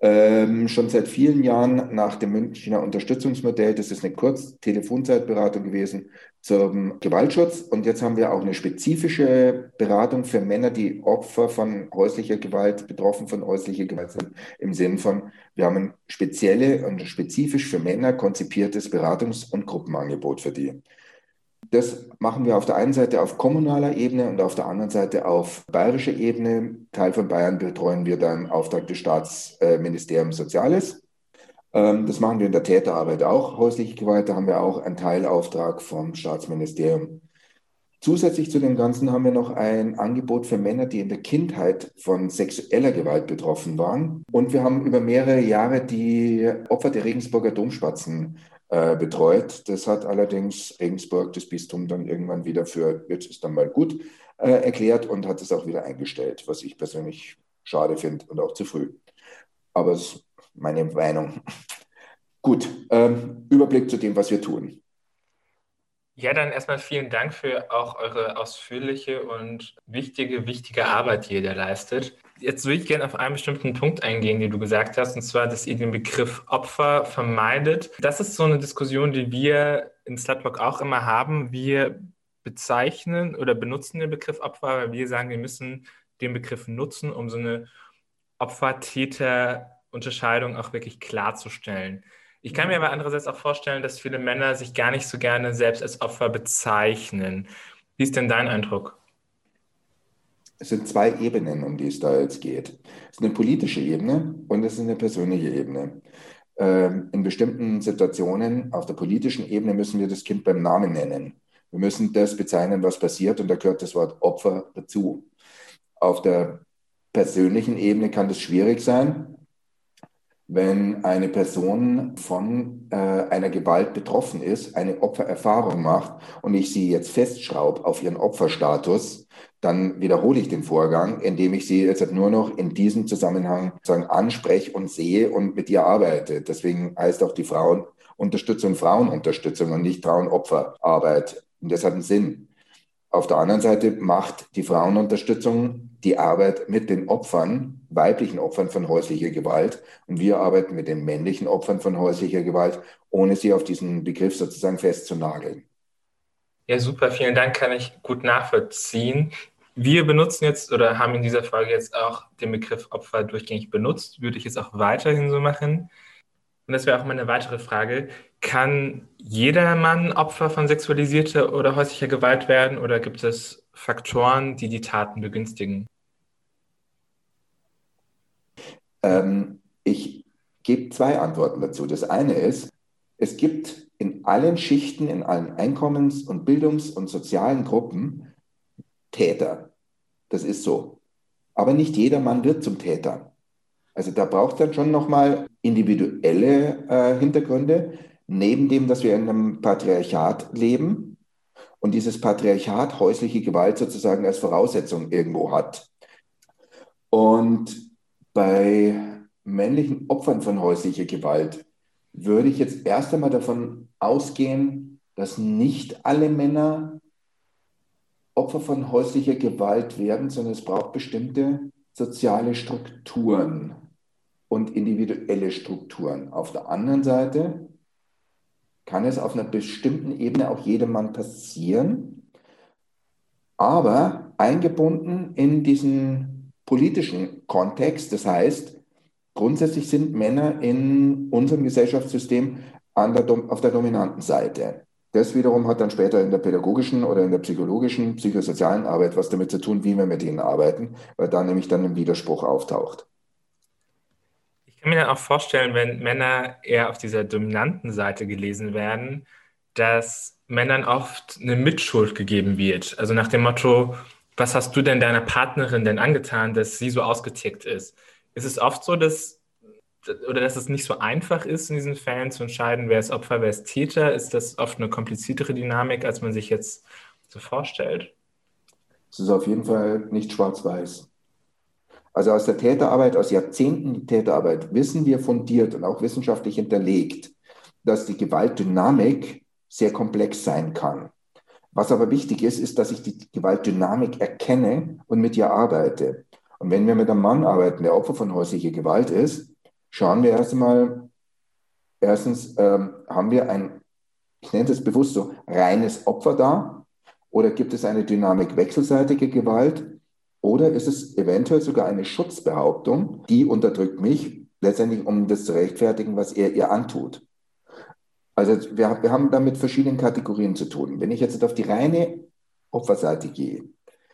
S5: ähm, schon seit vielen Jahren nach dem Münchner Unterstützungsmodell. Das ist eine Kurz-Telefonzeitberatung gewesen zum Gewaltschutz. Und jetzt haben wir auch eine spezifische Beratung für Männer, die Opfer von häuslicher Gewalt, betroffen von häuslicher Gewalt sind, im Sinn von, wir haben ein spezielle und spezifisch für Männer konzipiertes Beratungs- und Gruppenangebot für die. Das machen wir auf der einen Seite auf kommunaler Ebene und auf der anderen Seite auf bayerischer Ebene. Teil von Bayern betreuen wir dann im Auftrag des Staatsministeriums Soziales. Ähm, das machen wir in der Täterarbeit auch. Häusliche Gewalt, da haben wir auch einen Teilauftrag vom Staatsministerium. Zusätzlich zu dem Ganzen haben wir noch ein Angebot für Männer, die in der Kindheit von sexueller Gewalt betroffen waren. Und wir haben über mehrere Jahre die Opfer der Regensburger Domspatzen äh, betreut. Das hat allerdings Regensburg, das Bistum, dann irgendwann wieder für, jetzt ist dann mal gut, äh, erklärt und hat es auch wieder eingestellt, was ich persönlich schade finde und auch zu früh. Aber es meine Meinung. Gut, ähm, Überblick zu dem, was wir tun.
S2: Ja, dann erstmal vielen Dank für auch eure ausführliche und wichtige, wichtige Arbeit, die ihr da leistet. Jetzt würde ich gerne auf einen bestimmten Punkt eingehen, den du gesagt hast, und zwar, dass ihr den Begriff Opfer vermeidet. Das ist so eine Diskussion, die wir in Slutblock auch immer haben. Wir bezeichnen oder benutzen den Begriff Opfer, weil wir sagen, wir müssen den Begriff nutzen, um so eine Opfer-Täter-Unterscheidung auch wirklich klarzustellen. Ich kann mir aber andererseits auch vorstellen, dass viele Männer sich gar nicht so gerne selbst als Opfer bezeichnen. Wie ist denn dein Eindruck?
S5: Es sind zwei Ebenen, um die es da jetzt geht. Es ist eine politische Ebene und es ist eine persönliche Ebene. Ähm, in bestimmten Situationen auf der politischen Ebene müssen wir das Kind beim Namen nennen. Wir müssen das bezeichnen, was passiert und da gehört das Wort Opfer dazu. Auf der persönlichen Ebene kann das schwierig sein, wenn eine Person von äh, einer Gewalt betroffen ist, eine Opfererfahrung macht und ich sie jetzt festschraube auf ihren Opferstatus, dann wiederhole ich den Vorgang, indem ich sie jetzt nur noch in diesem Zusammenhang sagen, anspreche und sehe und mit ihr arbeite. Deswegen heißt auch die Frauenunterstützung Frauenunterstützung und nicht Frauenopferarbeit. Und das hat einen Sinn. Auf der anderen Seite macht die Frauenunterstützung die Arbeit mit den Opfern, weiblichen Opfern von häuslicher Gewalt. Und wir arbeiten mit den männlichen Opfern von häuslicher Gewalt, ohne sie auf diesen Begriff sozusagen festzunageln.
S2: Ja, super, vielen Dank, kann ich gut nachvollziehen. Wir benutzen jetzt oder haben in dieser Folge jetzt auch den Begriff Opfer durchgängig benutzt, würde ich jetzt auch weiterhin so machen. Und das wäre auch meine weitere Frage. Kann jeder Mann Opfer von sexualisierter oder häuslicher Gewalt werden oder gibt es Faktoren, die die Taten begünstigen?
S5: Ähm, ich gebe zwei Antworten dazu. Das eine ist, es gibt in allen Schichten, in allen Einkommens- und Bildungs- und sozialen Gruppen Täter. Das ist so. Aber nicht jeder Mann wird zum Täter. Also da braucht es dann schon nochmal individuelle äh, Hintergründe, neben dem, dass wir in einem Patriarchat leben und dieses Patriarchat häusliche Gewalt sozusagen als Voraussetzung irgendwo hat. Und bei männlichen Opfern von häuslicher Gewalt würde ich jetzt erst einmal davon ausgehen, dass nicht alle Männer Opfer von häuslicher Gewalt werden, sondern es braucht bestimmte soziale Strukturen und individuelle Strukturen. Auf der anderen Seite kann es auf einer bestimmten Ebene auch jedem Mann passieren, aber eingebunden in diesen politischen Kontext. Das heißt, grundsätzlich sind Männer in unserem Gesellschaftssystem der, auf der dominanten Seite. Das wiederum hat dann später in der pädagogischen oder in der psychologischen, psychosozialen Arbeit was damit zu tun, wie wir mit ihnen arbeiten, weil da nämlich dann ein Widerspruch auftaucht.
S2: Ich kann mir dann auch vorstellen, wenn Männer eher auf dieser dominanten Seite gelesen werden, dass Männern oft eine Mitschuld gegeben wird. Also nach dem Motto, was hast du denn deiner Partnerin denn angetan, dass sie so ausgetickt ist? Ist es oft so, dass oder dass es nicht so einfach ist, in diesen Fällen zu entscheiden, wer ist Opfer, wer ist Täter? Ist das oft eine kompliziertere Dynamik, als man sich jetzt so vorstellt?
S5: Es ist auf jeden Fall nicht schwarz-weiß. Also aus der Täterarbeit, aus Jahrzehnten Täterarbeit, wissen wir fundiert und auch wissenschaftlich hinterlegt, dass die Gewaltdynamik sehr komplex sein kann. Was aber wichtig ist, ist, dass ich die Gewaltdynamik erkenne und mit ihr arbeite. Und wenn wir mit einem Mann arbeiten, der Opfer von häuslicher Gewalt ist, schauen wir erst einmal, erstens ähm, haben wir ein, ich nenne es bewusst so, reines Opfer da oder gibt es eine Dynamik wechselseitige Gewalt oder ist es eventuell sogar eine Schutzbehauptung, die unterdrückt mich letztendlich, um das zu rechtfertigen, was er ihr antut. Also wir, wir haben da mit verschiedenen Kategorien zu tun. Wenn ich jetzt auf die reine Opferseite gehe,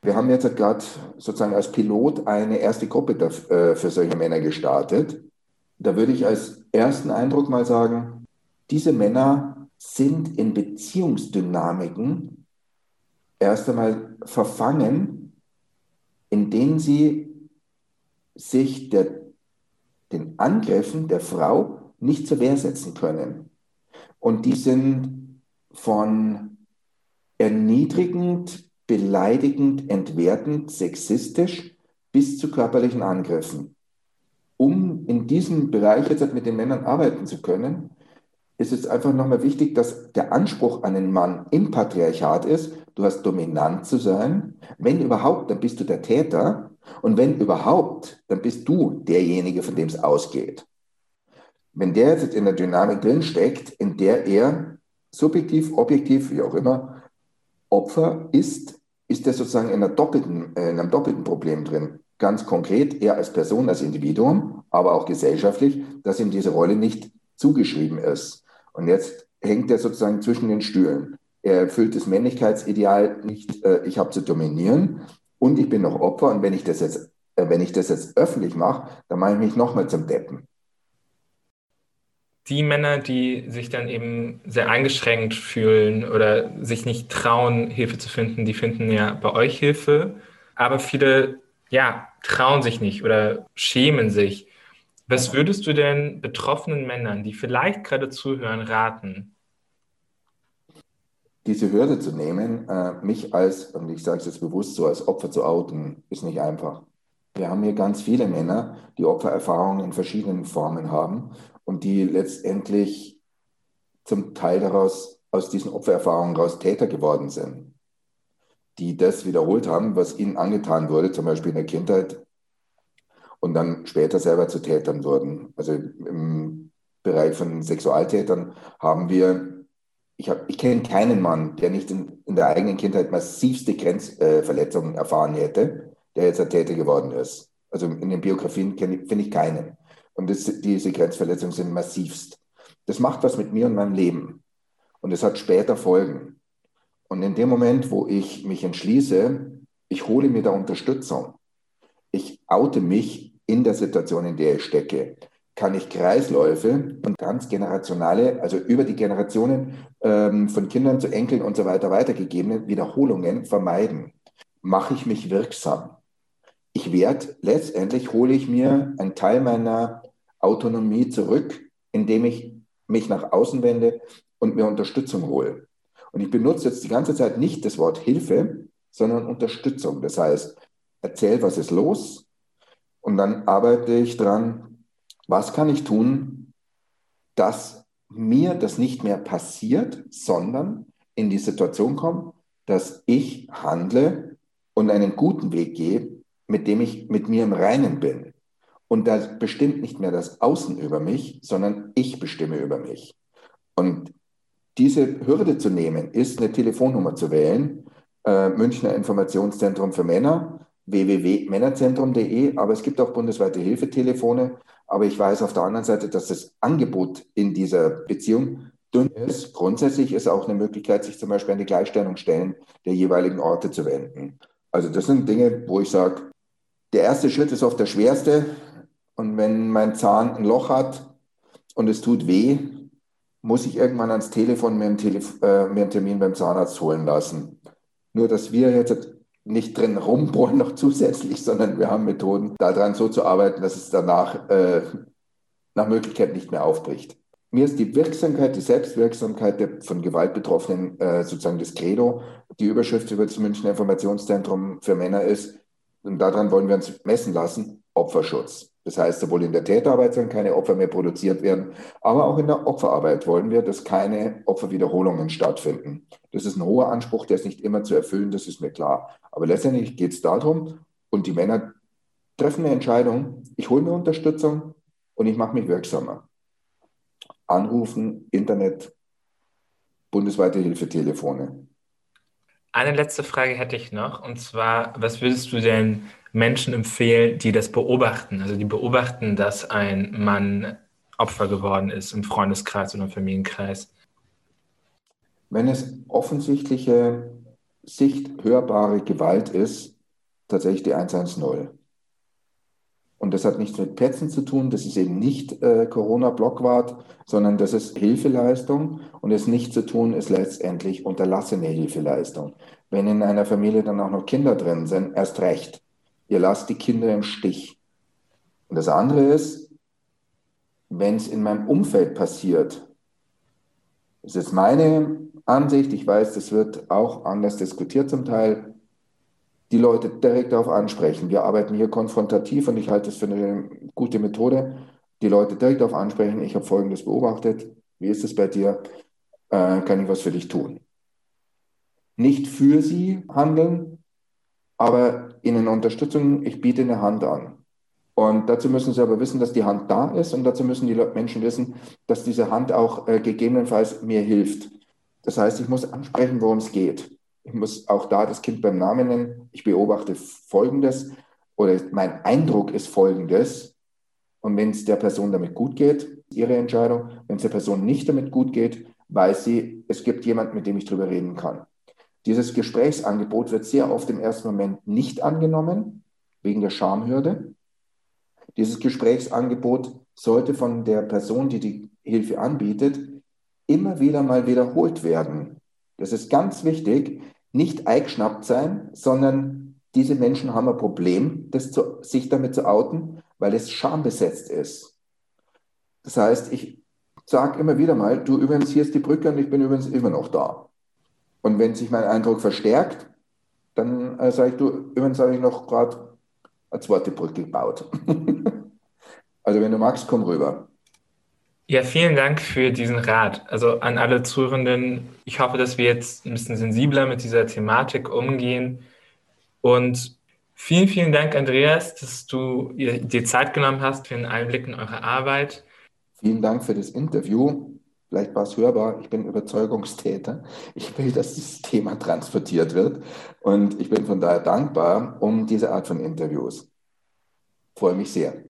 S5: wir haben jetzt gerade sozusagen als Pilot eine erste Gruppe äh, für solche Männer gestartet. Da würde ich als ersten Eindruck mal sagen, diese Männer sind in Beziehungsdynamiken erst einmal verfangen, in denen sie sich der, den Angriffen der Frau nicht zur Wehr setzen können. Und die sind von erniedrigend beleidigend, entwertend, sexistisch bis zu körperlichen Angriffen. Um in diesem Bereich jetzt mit den Männern arbeiten zu können, ist es einfach nochmal wichtig, dass der Anspruch an einen Mann im Patriarchat ist, du hast dominant zu sein. Wenn überhaupt, dann bist du der Täter. Und wenn überhaupt, dann bist du derjenige, von dem es ausgeht. Wenn der jetzt in der Dynamik drinsteckt, in der er subjektiv, objektiv, wie auch immer, Opfer ist, ist er sozusagen in, doppelten, äh, in einem doppelten Problem drin. Ganz konkret, er als Person, als Individuum, aber auch gesellschaftlich, dass ihm diese Rolle nicht zugeschrieben ist. Und jetzt hängt er sozusagen zwischen den Stühlen. Er erfüllt das Männlichkeitsideal nicht, äh, ich habe zu dominieren und ich bin noch Opfer. Und wenn ich das jetzt, äh, wenn ich das jetzt öffentlich mache, dann mache ich mich nochmal zum Deppen
S2: die Männer, die sich dann eben sehr eingeschränkt fühlen oder sich nicht trauen, Hilfe zu finden, die finden ja bei euch Hilfe. Aber viele, ja, trauen sich nicht oder schämen sich. Was würdest du denn betroffenen Männern, die vielleicht gerade zuhören, raten?
S5: Diese Hürde zu nehmen, äh, mich als, und ich sage es jetzt bewusst so, als Opfer zu outen, ist nicht einfach. Wir haben hier ganz viele Männer, die Opfererfahrungen in verschiedenen Formen haben und die letztendlich zum Teil daraus, aus diesen Opfererfahrungen raus Täter geworden sind, die das wiederholt haben, was ihnen angetan wurde, zum Beispiel in der Kindheit, und dann später selber zu Tätern wurden. Also im Bereich von Sexualtätern haben wir, ich, ich kenne keinen Mann, der nicht in, in der eigenen Kindheit massivste Grenzverletzungen äh, erfahren hätte, der jetzt ein Täter geworden ist. Also in den Biografien finde ich keinen. Und das, diese Grenzverletzungen sind massivst. Das macht was mit mir und meinem Leben. Und es hat später Folgen. Und in dem Moment, wo ich mich entschließe, ich hole mir da Unterstützung, ich oute mich in der Situation, in der ich stecke, kann ich Kreisläufe und transgenerationale, also über die Generationen ähm, von Kindern zu Enkeln und so weiter weitergegebene Wiederholungen vermeiden. Mache ich mich wirksam ich werde, letztendlich hole ich mir einen Teil meiner Autonomie zurück, indem ich mich nach außen wende und mir Unterstützung hole. Und ich benutze jetzt die ganze Zeit nicht das Wort Hilfe, sondern Unterstützung. Das heißt, erzähl, was ist los und dann arbeite ich dran, was kann ich tun, dass mir das nicht mehr passiert, sondern in die Situation komme, dass ich handle und einen guten Weg gehe, mit dem ich mit mir im Reinen bin. Und da bestimmt nicht mehr das Außen über mich, sondern ich bestimme über mich. Und diese Hürde zu nehmen, ist eine Telefonnummer zu wählen. Äh, Münchner Informationszentrum für Männer, www.männerzentrum.de, aber es gibt auch bundesweite Hilfetelefone. Aber ich weiß auf der anderen Seite, dass das Angebot in dieser Beziehung dünn ist. Grundsätzlich ist auch eine Möglichkeit, sich zum Beispiel an die Gleichstellungsstellen der jeweiligen Orte zu wenden. Also das sind Dinge, wo ich sage, der erste Schritt ist oft der schwerste. Und wenn mein Zahn ein Loch hat und es tut weh, muss ich irgendwann ans Telefon mir einen, Telef äh, mir einen Termin beim Zahnarzt holen lassen. Nur, dass wir jetzt nicht drin rumbohren noch zusätzlich, sondern wir haben Methoden, daran so zu arbeiten, dass es danach äh, nach Möglichkeit nicht mehr aufbricht. Mir ist die Wirksamkeit, die Selbstwirksamkeit der von Gewalt Betroffenen äh, sozusagen das Credo. Die Überschrift über das Münchner Informationszentrum für Männer ist, und daran wollen wir uns messen lassen, Opferschutz. Das heißt, sowohl in der Täterarbeit sollen keine Opfer mehr produziert werden, aber auch in der Opferarbeit wollen wir, dass keine Opferwiederholungen stattfinden. Das ist ein hoher Anspruch, der ist nicht immer zu erfüllen, das ist mir klar. Aber letztendlich geht es darum, und die Männer treffen eine Entscheidung, ich hole mir Unterstützung, und ich mache mich wirksamer. Anrufen, Internet, bundesweite Hilfetelefone.
S2: Eine letzte Frage hätte ich noch, und zwar, was würdest du denn Menschen empfehlen, die das beobachten? Also die beobachten, dass ein Mann Opfer geworden ist im Freundeskreis oder im Familienkreis.
S5: Wenn es offensichtliche, sichthörbare Gewalt ist, tatsächlich die 110. Und das hat nichts mit Petzen zu tun, das ist eben nicht äh, Corona-Blockwart, sondern das ist Hilfeleistung und es nicht zu tun ist letztendlich unterlassene Hilfeleistung. Wenn in einer Familie dann auch noch Kinder drin sind, erst recht. Ihr lasst die Kinder im Stich. Und das andere ist, wenn es in meinem Umfeld passiert, das ist meine Ansicht, ich weiß, das wird auch anders diskutiert zum Teil, die Leute direkt darauf ansprechen. Wir arbeiten hier konfrontativ und ich halte es für eine gute Methode. Die Leute direkt darauf ansprechen, ich habe Folgendes beobachtet, wie ist es bei dir, äh, kann ich was für dich tun? Nicht für sie handeln, aber ihnen Unterstützung, ich biete eine Hand an. Und dazu müssen sie aber wissen, dass die Hand da ist und dazu müssen die Menschen wissen, dass diese Hand auch äh, gegebenenfalls mir hilft. Das heißt, ich muss ansprechen, worum es geht. Ich muss auch da das Kind beim Namen nennen. Ich beobachte Folgendes oder mein Eindruck ist Folgendes. Und wenn es der Person damit gut geht, ihre Entscheidung. Wenn es der Person nicht damit gut geht, weiß sie, es gibt jemanden, mit dem ich darüber reden kann. Dieses Gesprächsangebot wird sehr oft im ersten Moment nicht angenommen, wegen der Schamhürde. Dieses Gesprächsangebot sollte von der Person, die die Hilfe anbietet, immer wieder mal wiederholt werden. Das ist ganz wichtig, nicht eingeschnappt sein, sondern diese Menschen haben ein Problem, zu, sich damit zu outen, weil es schambesetzt ist. Das heißt, ich sage immer wieder mal, du übrigens, hier ist die Brücke und ich bin übrigens immer noch da. Und wenn sich mein Eindruck verstärkt, dann äh, sage ich, du, übrigens habe ich noch gerade eine zweite Brücke gebaut. also wenn du magst, komm rüber.
S2: Ja, vielen Dank für diesen Rat. Also an alle Zuhörenden, ich hoffe, dass wir jetzt ein bisschen sensibler mit dieser Thematik umgehen. Und vielen, vielen Dank, Andreas, dass du dir Zeit genommen hast für einen Einblick in eure Arbeit.
S5: Vielen Dank für das Interview. Vielleicht war es hörbar, ich bin Überzeugungstäter. Ich will, dass dieses Thema transportiert wird. Und ich bin von daher dankbar um diese Art von Interviews. Freue mich sehr.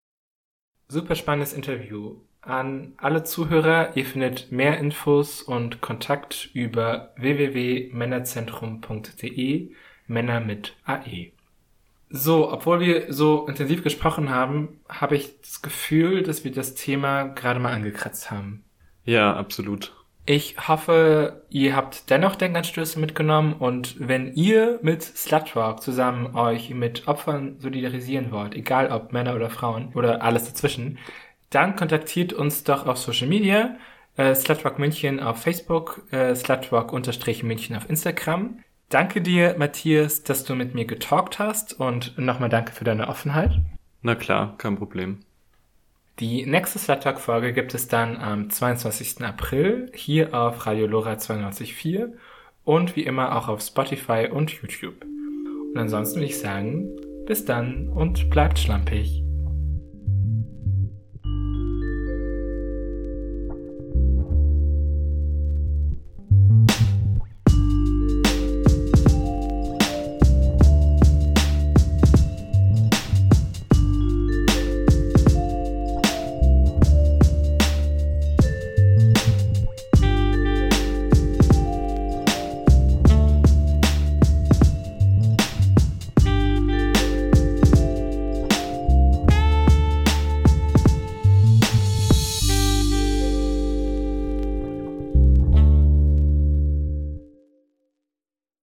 S2: Super spannendes Interview. An alle Zuhörer, ihr findet mehr Infos und Kontakt über www.männerzentrum.de, Männer mit AE. So, obwohl wir so intensiv gesprochen haben, habe ich das Gefühl, dass wir das Thema gerade mal angekratzt haben.
S3: Ja, absolut.
S2: Ich hoffe, ihr habt dennoch Denkanstöße mitgenommen und wenn ihr mit Slutwalk zusammen euch mit Opfern solidarisieren wollt, egal ob Männer oder Frauen oder alles dazwischen, dann kontaktiert uns doch auf Social Media, äh, Slutwalk München auf Facebook, äh, Slutwalk-München auf Instagram. Danke dir, Matthias, dass du mit mir getalkt hast und nochmal danke für deine Offenheit.
S3: Na klar, kein Problem.
S2: Die nächste Slutwalk-Folge gibt es dann am 22. April hier auf Radio Lora 92.4 und wie immer auch auf Spotify und YouTube. Und ansonsten würde ich sagen, bis dann und bleibt schlampig.